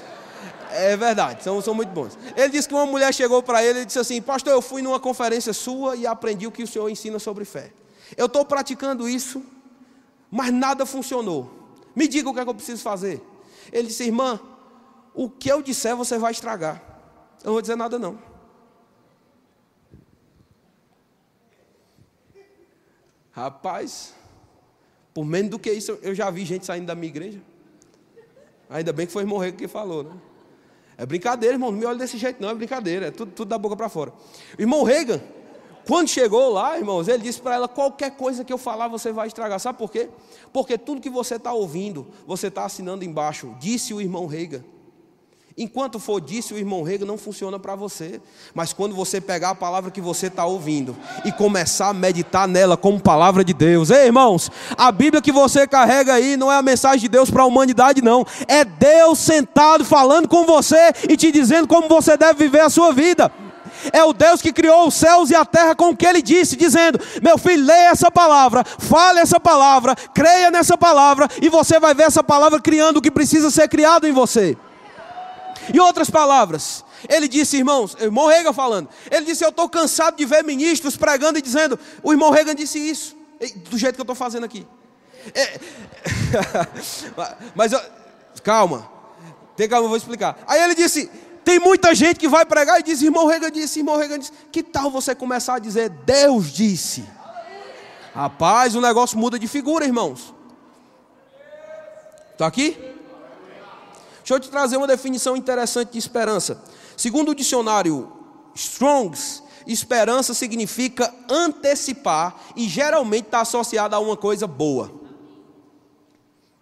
É verdade, são, são muito bons. Ele disse que uma mulher chegou para ele e disse assim: Pastor, eu fui numa conferência sua e aprendi o que o senhor ensina sobre fé. Eu estou praticando isso, mas nada funcionou. Me diga o que é que eu preciso fazer. Ele disse, irmã, o que eu disser você vai estragar. Eu não vou dizer nada não. Rapaz, por menos do que isso, eu já vi gente saindo da minha igreja. Ainda bem que foi morrer que falou, né? É brincadeira, irmão. Não me olha desse jeito, não. É brincadeira. É tudo, tudo da boca para fora. Irmão Reagan, quando chegou lá, irmãos, ele disse para ela: qualquer coisa que eu falar você vai estragar. Sabe por quê? Porque tudo que você está ouvindo, você está assinando embaixo. Disse o irmão Reiga. Enquanto for disse o irmão Rega, não funciona para você. Mas quando você pegar a palavra que você está ouvindo e começar a meditar nela como palavra de Deus, ei irmãos, a Bíblia que você carrega aí não é a mensagem de Deus para a humanidade, não. É Deus sentado falando com você e te dizendo como você deve viver a sua vida é o Deus que criou os céus e a terra com o que ele disse, dizendo: Meu filho, leia essa palavra, fale essa palavra, creia nessa palavra, e você vai ver essa palavra criando o que precisa ser criado em você. Em outras palavras, ele disse, irmãos, irmão Reagan falando, ele disse: Eu estou cansado de ver ministros pregando e dizendo, o irmão Reagan disse isso, do jeito que eu estou fazendo aqui. É, mas calma, tem calma, eu vou explicar. Aí ele disse: tem muita gente que vai pregar e diz, irmão Rega disse, irmão Rega disse. Que tal você começar a dizer, Deus disse? Rapaz, o negócio muda de figura, irmãos. Está aqui? Deixa eu te trazer uma definição interessante de esperança. Segundo o dicionário Strongs, esperança significa antecipar e geralmente está associada a uma coisa boa.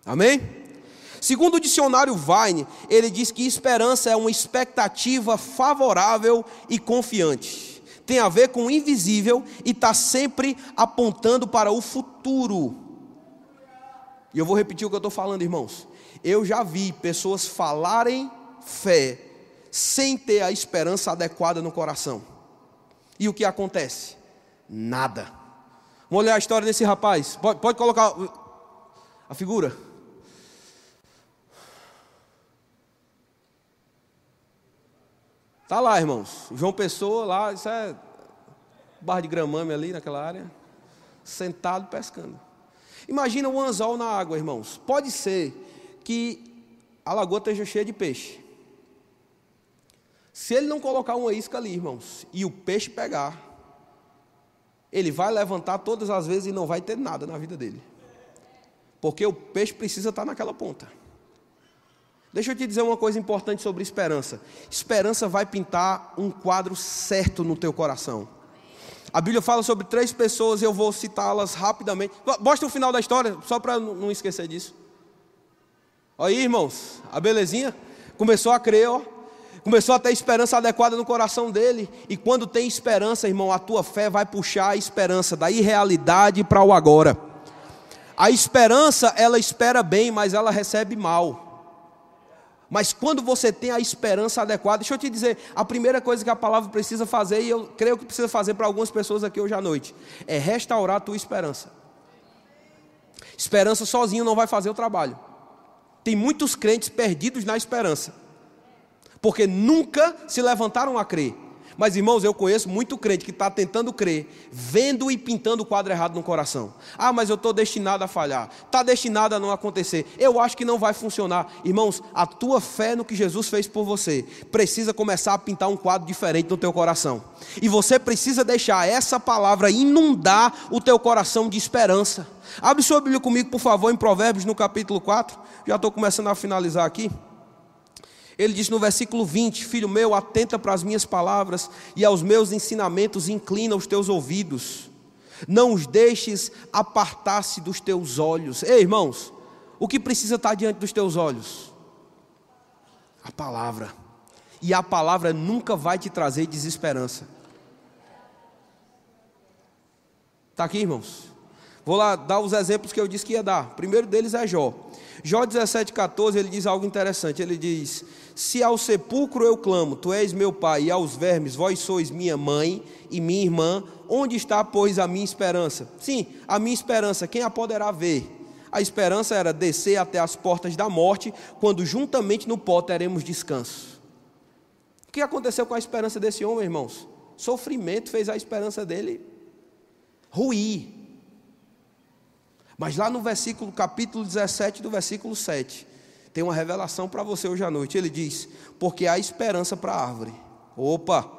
Amém? Segundo o dicionário Vine, ele diz que esperança é uma expectativa favorável e confiante. Tem a ver com o invisível e está sempre apontando para o futuro. E eu vou repetir o que eu estou falando, irmãos. Eu já vi pessoas falarem fé sem ter a esperança adequada no coração. E o que acontece? Nada. Vamos olhar a história desse rapaz. Pode, pode colocar a figura. Tá lá, irmãos. João Pessoa lá, isso é barra de gramame ali naquela área, sentado pescando. Imagina um anzol na água, irmãos. Pode ser que a lagoa esteja cheia de peixe. Se ele não colocar uma isca ali, irmãos, e o peixe pegar, ele vai levantar todas as vezes e não vai ter nada na vida dele. Porque o peixe precisa estar naquela ponta. Deixa eu te dizer uma coisa importante sobre esperança. Esperança vai pintar um quadro certo no teu coração. A Bíblia fala sobre três pessoas eu vou citá-las rapidamente. Mostra o final da história, só para não esquecer disso. Olha aí, irmãos, a belezinha. Começou a crer, ó. Começou a ter esperança adequada no coração dele. E quando tem esperança, irmão, a tua fé vai puxar a esperança da irrealidade para o agora. A esperança, ela espera bem, mas ela recebe mal. Mas quando você tem a esperança adequada, deixa eu te dizer, a primeira coisa que a palavra precisa fazer, e eu creio que precisa fazer para algumas pessoas aqui hoje à noite, é restaurar a tua esperança. Esperança sozinho não vai fazer o trabalho. Tem muitos crentes perdidos na esperança. porque nunca se levantaram a crer. Mas, irmãos, eu conheço muito crente que está tentando crer, vendo e pintando o quadro errado no coração. Ah, mas eu estou destinado a falhar, está destinado a não acontecer. Eu acho que não vai funcionar. Irmãos, a tua fé no que Jesus fez por você precisa começar a pintar um quadro diferente no teu coração. E você precisa deixar essa palavra inundar o teu coração de esperança. Abre sua Bíblia comigo, por favor, em Provérbios, no capítulo 4. Já estou começando a finalizar aqui. Ele diz no versículo 20: Filho meu, atenta para as minhas palavras e aos meus ensinamentos inclina os teus ouvidos. Não os deixes apartar-se dos teus olhos. Ei, irmãos, o que precisa estar diante dos teus olhos? A palavra. E a palavra nunca vai te trazer desesperança. Está aqui, irmãos? Vou lá dar os exemplos que eu disse que ia dar. O primeiro deles é Jó. Jó 17,14, ele diz algo interessante. Ele diz: Se ao sepulcro eu clamo, tu és meu pai, e aos vermes, vós sois minha mãe e minha irmã, onde está, pois, a minha esperança? Sim, a minha esperança, quem a poderá ver? A esperança era descer até as portas da morte, quando juntamente no pó teremos descanso. O que aconteceu com a esperança desse homem, irmãos? Sofrimento fez a esperança dele ruir. Mas lá no versículo, capítulo 17, do versículo 7, tem uma revelação para você hoje à noite. Ele diz: Porque há esperança para a árvore. Opa!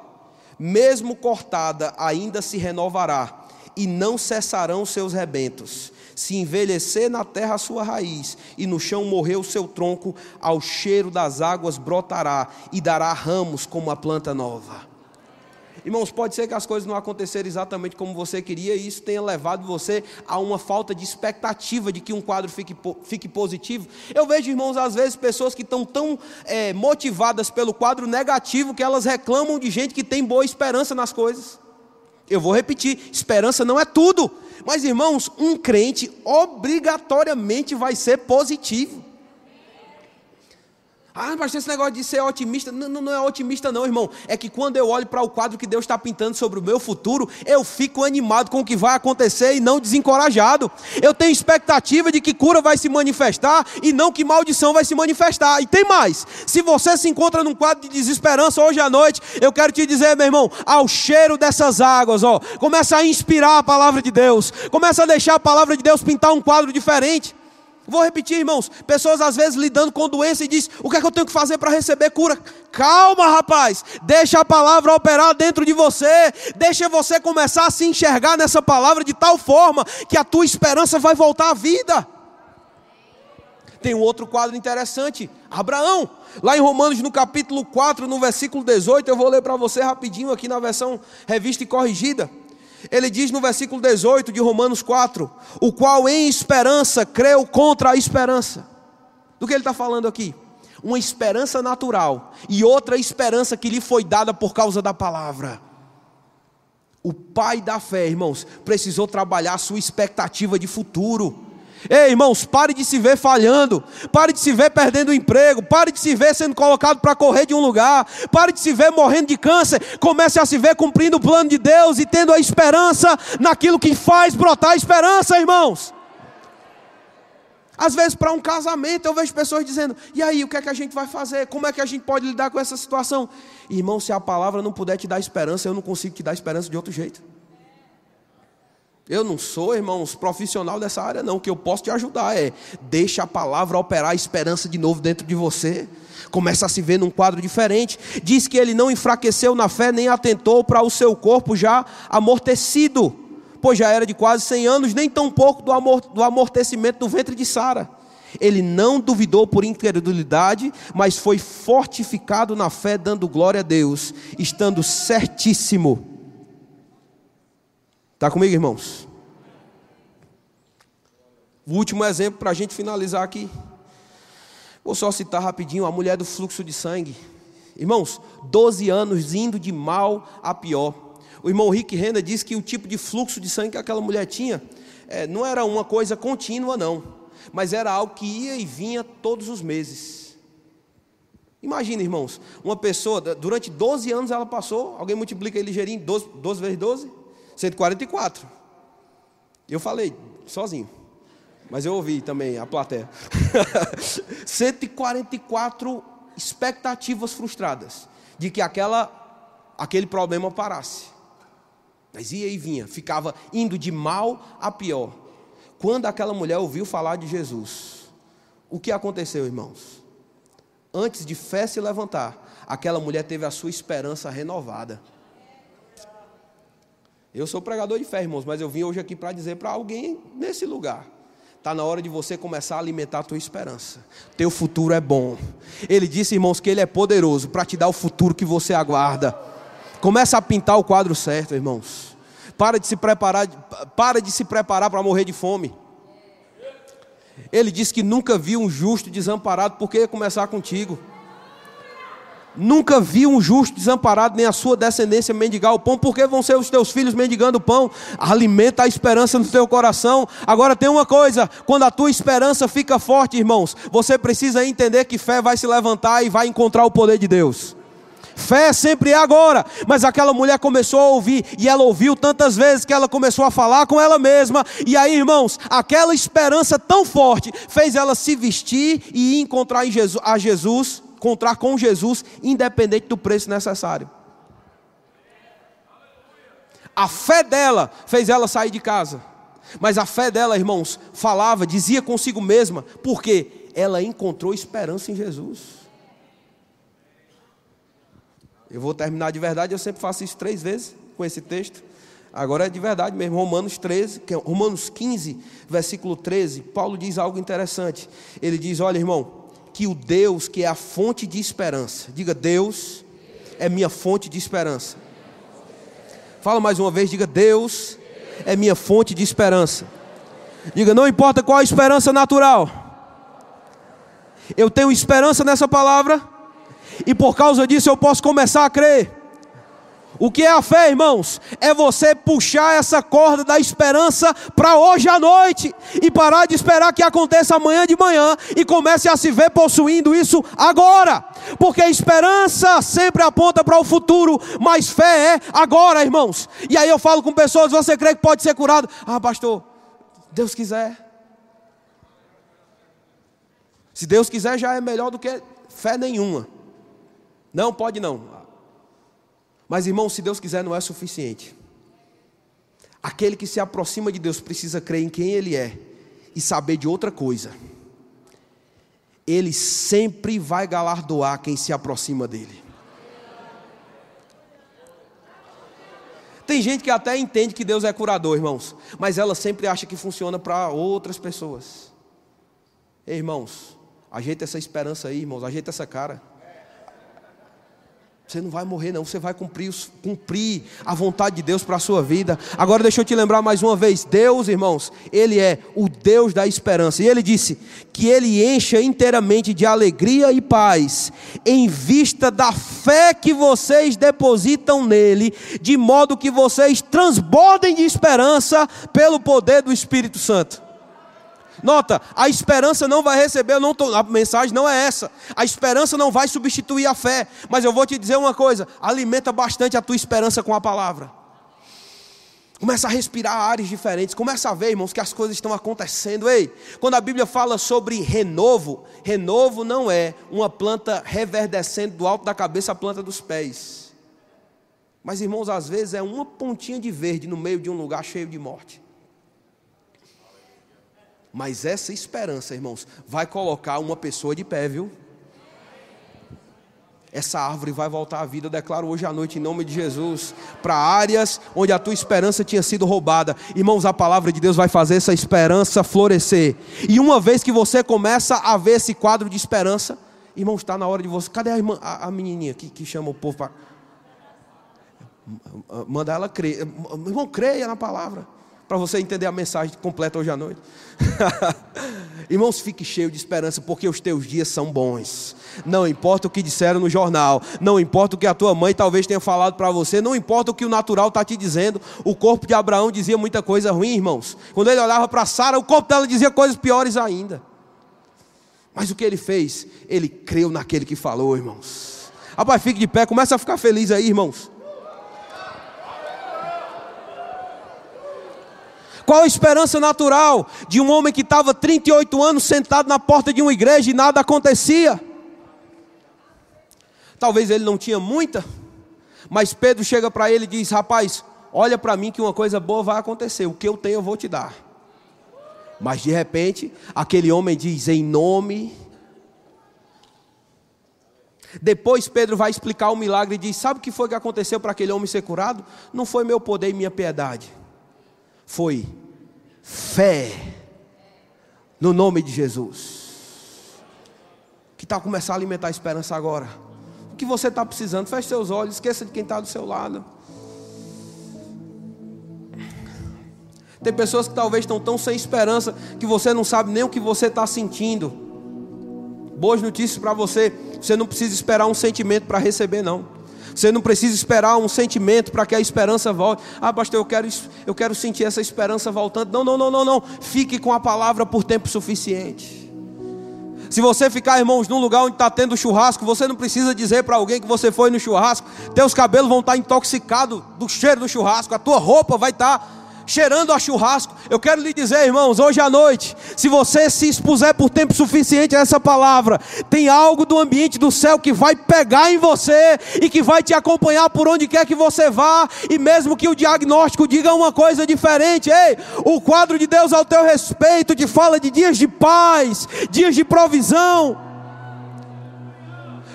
Mesmo cortada, ainda se renovará, e não cessarão seus rebentos. Se envelhecer na terra a sua raiz, e no chão morrer o seu tronco, ao cheiro das águas brotará, e dará ramos como a planta nova. Irmãos, pode ser que as coisas não aconteceram exatamente como você queria, e isso tenha levado você a uma falta de expectativa de que um quadro fique, fique positivo. Eu vejo, irmãos, às vezes pessoas que estão tão é, motivadas pelo quadro negativo que elas reclamam de gente que tem boa esperança nas coisas. Eu vou repetir: esperança não é tudo, mas irmãos, um crente obrigatoriamente vai ser positivo. Ah, mas esse negócio de ser otimista, não, não é otimista não, irmão. É que quando eu olho para o quadro que Deus está pintando sobre o meu futuro, eu fico animado com o que vai acontecer e não desencorajado. Eu tenho expectativa de que cura vai se manifestar e não que maldição vai se manifestar. E tem mais, se você se encontra num quadro de desesperança hoje à noite, eu quero te dizer, meu irmão, ao cheiro dessas águas, ó, começa a inspirar a palavra de Deus, começa a deixar a palavra de Deus pintar um quadro diferente. Vou repetir, irmãos. Pessoas às vezes lidando com doença e diz: "O que é que eu tenho que fazer para receber cura?" Calma, rapaz. Deixa a palavra operar dentro de você. Deixa você começar a se enxergar nessa palavra de tal forma que a tua esperança vai voltar à vida. Tem um outro quadro interessante, Abraão. Lá em Romanos, no capítulo 4, no versículo 18, eu vou ler para você rapidinho aqui na versão revista e corrigida. Ele diz no versículo 18 de Romanos 4: O qual em esperança creu contra a esperança. Do que ele está falando aqui? Uma esperança natural e outra esperança que lhe foi dada por causa da palavra. O pai da fé, irmãos, precisou trabalhar a sua expectativa de futuro. Ei, irmãos, pare de se ver falhando, pare de se ver perdendo o emprego, pare de se ver sendo colocado para correr de um lugar, pare de se ver morrendo de câncer, comece a se ver cumprindo o plano de Deus e tendo a esperança naquilo que faz brotar a esperança, irmãos. Às vezes, para um casamento, eu vejo pessoas dizendo: e aí, o que é que a gente vai fazer? Como é que a gente pode lidar com essa situação? Irmão, se a palavra não puder te dar esperança, eu não consigo te dar esperança de outro jeito. Eu não sou, irmãos, profissional dessa área, não. O que eu posso te ajudar é deixa a palavra operar a esperança de novo dentro de você. Começa a se ver num quadro diferente. Diz que ele não enfraqueceu na fé, nem atentou para o seu corpo já amortecido, pois já era de quase 100 anos, nem tão pouco do, amor, do amortecimento do ventre de Sara. Ele não duvidou por incredulidade, mas foi fortificado na fé, dando glória a Deus, estando certíssimo Está comigo, irmãos? O último exemplo para a gente finalizar aqui. Vou só citar rapidinho a mulher do fluxo de sangue. Irmãos, 12 anos indo de mal a pior. O irmão Rick Renner diz que o tipo de fluxo de sangue que aquela mulher tinha é, não era uma coisa contínua, não, mas era algo que ia e vinha todos os meses. Imagina, irmãos, uma pessoa, durante 12 anos ela passou, alguém multiplica aí ligeirinho, 12, 12 vezes 12? 144. Eu falei sozinho. Mas eu ouvi também a plateia. 144 expectativas frustradas de que aquela, aquele problema parasse. Mas ia e vinha, ficava indo de mal a pior. Quando aquela mulher ouviu falar de Jesus, o que aconteceu, irmãos? Antes de fé se levantar, aquela mulher teve a sua esperança renovada. Eu sou pregador de fé, irmãos, mas eu vim hoje aqui para dizer para alguém nesse lugar. Está na hora de você começar a alimentar a tua esperança. Teu futuro é bom. Ele disse, irmãos, que ele é poderoso para te dar o futuro que você aguarda. Começa a pintar o quadro certo, irmãos. Para de se preparar, para de se preparar para morrer de fome. Ele disse que nunca viu um justo desamparado, porque ia começar contigo. Nunca vi um justo desamparado, nem a sua descendência mendigar o pão, porque vão ser os teus filhos mendigando o pão. Alimenta a esperança no teu coração. Agora tem uma coisa: quando a tua esperança fica forte, irmãos, você precisa entender que fé vai se levantar e vai encontrar o poder de Deus. Fé sempre é agora, mas aquela mulher começou a ouvir, e ela ouviu tantas vezes que ela começou a falar com ela mesma, e aí, irmãos, aquela esperança tão forte fez ela se vestir e encontrar a Jesus encontrar com Jesus, independente do preço necessário. A fé dela fez ela sair de casa. Mas a fé dela, irmãos, falava, dizia consigo mesma, porque ela encontrou esperança em Jesus. Eu vou terminar de verdade, eu sempre faço isso três vezes com esse texto. Agora é de verdade mesmo, Romanos 13, é Romanos 15, versículo 13, Paulo diz algo interessante. Ele diz: Olha, irmão, que o Deus que é a fonte de esperança, diga: Deus é minha fonte de esperança. Fala mais uma vez, diga: Deus é minha fonte de esperança. Diga: não importa qual a esperança natural, eu tenho esperança nessa palavra, e por causa disso eu posso começar a crer. O que é a fé, irmãos? É você puxar essa corda da esperança para hoje à noite e parar de esperar que aconteça amanhã de manhã e comece a se ver possuindo isso agora. Porque esperança sempre aponta para o futuro, mas fé é agora, irmãos. E aí eu falo com pessoas: você crê que pode ser curado? Ah, pastor, Deus quiser. Se Deus quiser, já é melhor do que fé nenhuma. Não, pode não. Mas, irmão, se Deus quiser, não é suficiente. Aquele que se aproxima de Deus precisa crer em quem Ele é e saber de outra coisa. Ele sempre vai galardoar quem se aproxima dele. Tem gente que até entende que Deus é curador, irmãos, mas ela sempre acha que funciona para outras pessoas. Ei, irmãos, ajeita essa esperança aí, irmãos, ajeita essa cara. Você não vai morrer, não. Você vai cumprir, cumprir a vontade de Deus para a sua vida. Agora, deixa eu te lembrar mais uma vez: Deus, irmãos, Ele é o Deus da esperança. E Ele disse que Ele encha inteiramente de alegria e paz, em vista da fé que vocês depositam nele, de modo que vocês transbordem de esperança pelo poder do Espírito Santo. Nota, a esperança não vai receber, não tô, a mensagem não é essa. A esperança não vai substituir a fé. Mas eu vou te dizer uma coisa: alimenta bastante a tua esperança com a palavra. Começa a respirar áreas diferentes. Começa a ver, irmãos, que as coisas estão acontecendo. Ei, quando a Bíblia fala sobre renovo, renovo não é uma planta reverdecendo do alto da cabeça à planta dos pés. Mas, irmãos, às vezes é uma pontinha de verde no meio de um lugar cheio de morte. Mas essa esperança, irmãos, vai colocar uma pessoa de pé, viu? Essa árvore vai voltar à vida, eu declaro hoje à noite, em nome de Jesus, para áreas onde a tua esperança tinha sido roubada. Irmãos, a palavra de Deus vai fazer essa esperança florescer. E uma vez que você começa a ver esse quadro de esperança, irmãos, está na hora de você. Cadê a, irmã, a, a menininha que, que chama o povo para. Manda ela crer. Irmão, creia na palavra para você entender a mensagem completa hoje à noite. Irmãos, fique cheio de esperança, porque os teus dias são bons. Não importa o que disseram no jornal, não importa o que a tua mãe talvez tenha falado para você, não importa o que o natural está te dizendo. O corpo de Abraão dizia muita coisa ruim, irmãos. Quando ele olhava para Sara, o corpo dela dizia coisas piores ainda. Mas o que ele fez? Ele creu naquele que falou, irmãos. Rapaz, fique de pé, começa a ficar feliz aí, irmãos. Qual a esperança natural de um homem que estava 38 anos sentado na porta de uma igreja e nada acontecia? Talvez ele não tinha muita, mas Pedro chega para ele e diz: Rapaz, olha para mim que uma coisa boa vai acontecer, o que eu tenho eu vou te dar. Mas de repente, aquele homem diz: Em nome. Depois Pedro vai explicar o milagre e diz: Sabe o que foi que aconteceu para aquele homem ser curado? Não foi meu poder e minha piedade, foi fé no nome de Jesus. Que tal começar a alimentar a esperança agora? O que você está precisando? Feche seus olhos, esqueça de quem está do seu lado. Tem pessoas que talvez estão tão sem esperança que você não sabe nem o que você está sentindo. Boas notícias para você: você não precisa esperar um sentimento para receber, não. Você não precisa esperar um sentimento para que a esperança volte. Ah, pastor, eu quero, eu quero sentir essa esperança voltando. Não, não, não, não, não. Fique com a palavra por tempo suficiente. Se você ficar, irmãos, num lugar onde está tendo churrasco, você não precisa dizer para alguém que você foi no churrasco. Teus cabelos vão estar tá intoxicados do cheiro do churrasco. A tua roupa vai estar tá cheirando a churrasco. Eu quero lhe dizer, irmãos, hoje à noite, se você se expuser por tempo suficiente a essa palavra, tem algo do ambiente do céu que vai pegar em você e que vai te acompanhar por onde quer que você vá, e mesmo que o diagnóstico diga uma coisa diferente, ei, o quadro de Deus ao teu respeito te fala de dias de paz, dias de provisão.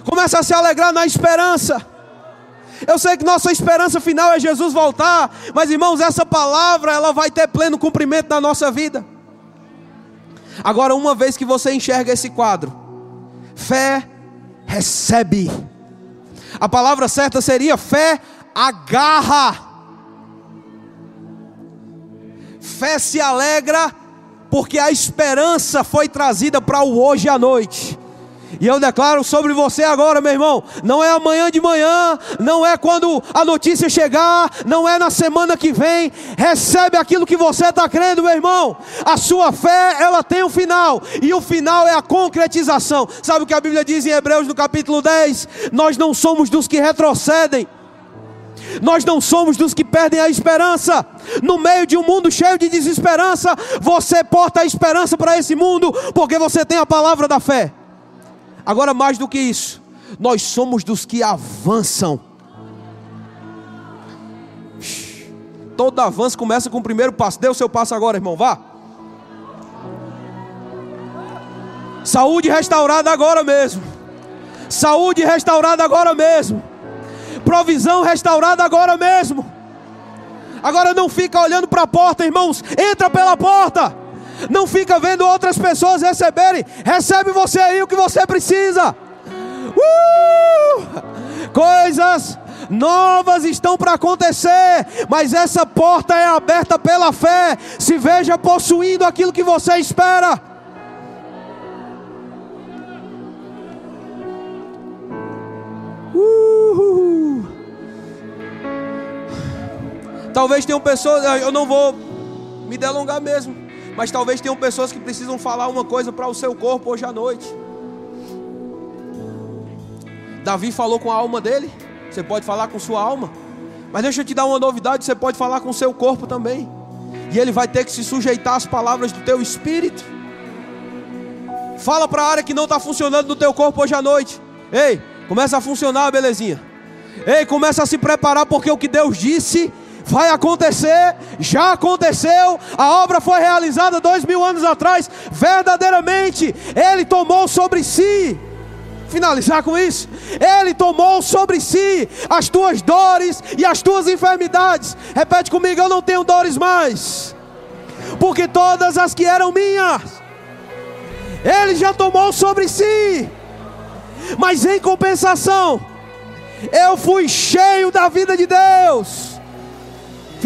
Começa a se alegrar na esperança. Eu sei que nossa esperança final é Jesus voltar, mas irmãos, essa palavra ela vai ter pleno cumprimento na nossa vida. Agora, uma vez que você enxerga esse quadro, fé recebe. A palavra certa seria fé agarra. Fé se alegra porque a esperança foi trazida para o hoje à noite. E eu declaro sobre você agora, meu irmão: não é amanhã de manhã, não é quando a notícia chegar, não é na semana que vem. Recebe aquilo que você está crendo, meu irmão. A sua fé, ela tem um final, e o final é a concretização. Sabe o que a Bíblia diz em Hebreus no capítulo 10? Nós não somos dos que retrocedem. Nós não somos dos que perdem a esperança. No meio de um mundo cheio de desesperança, você porta a esperança para esse mundo, porque você tem a palavra da fé. Agora, mais do que isso, nós somos dos que avançam. Todo avanço começa com o primeiro passo. Dê o seu passo agora, irmão. Vá. Saúde restaurada agora mesmo. Saúde restaurada agora mesmo. Provisão restaurada agora mesmo. Agora não fica olhando para a porta, irmãos. Entra pela porta. Não fica vendo outras pessoas receberem. Recebe você aí o que você precisa. Uh! Coisas novas estão para acontecer, mas essa porta é aberta pela fé. Se veja possuindo aquilo que você espera. Uh! Talvez tenham pessoas, eu não vou me delongar mesmo. Mas talvez tenham pessoas que precisam falar uma coisa para o seu corpo hoje à noite. Davi falou com a alma dele. Você pode falar com sua alma. Mas deixa eu te dar uma novidade: você pode falar com o seu corpo também. E ele vai ter que se sujeitar às palavras do teu espírito. Fala para a área que não está funcionando no teu corpo hoje à noite. Ei, começa a funcionar, belezinha. Ei, começa a se preparar porque o que Deus disse vai acontecer, já aconteceu, a obra foi realizada dois mil anos atrás, verdadeiramente, Ele tomou sobre si. Finalizar com isso, Ele tomou sobre si as tuas dores e as tuas enfermidades. Repete comigo: eu não tenho dores mais, porque todas as que eram minhas, Ele já tomou sobre si. Mas em compensação, eu fui cheio da vida de Deus.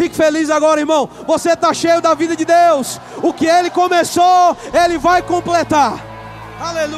Fique feliz agora, irmão. Você está cheio da vida de Deus. O que Ele começou, Ele vai completar. Aleluia.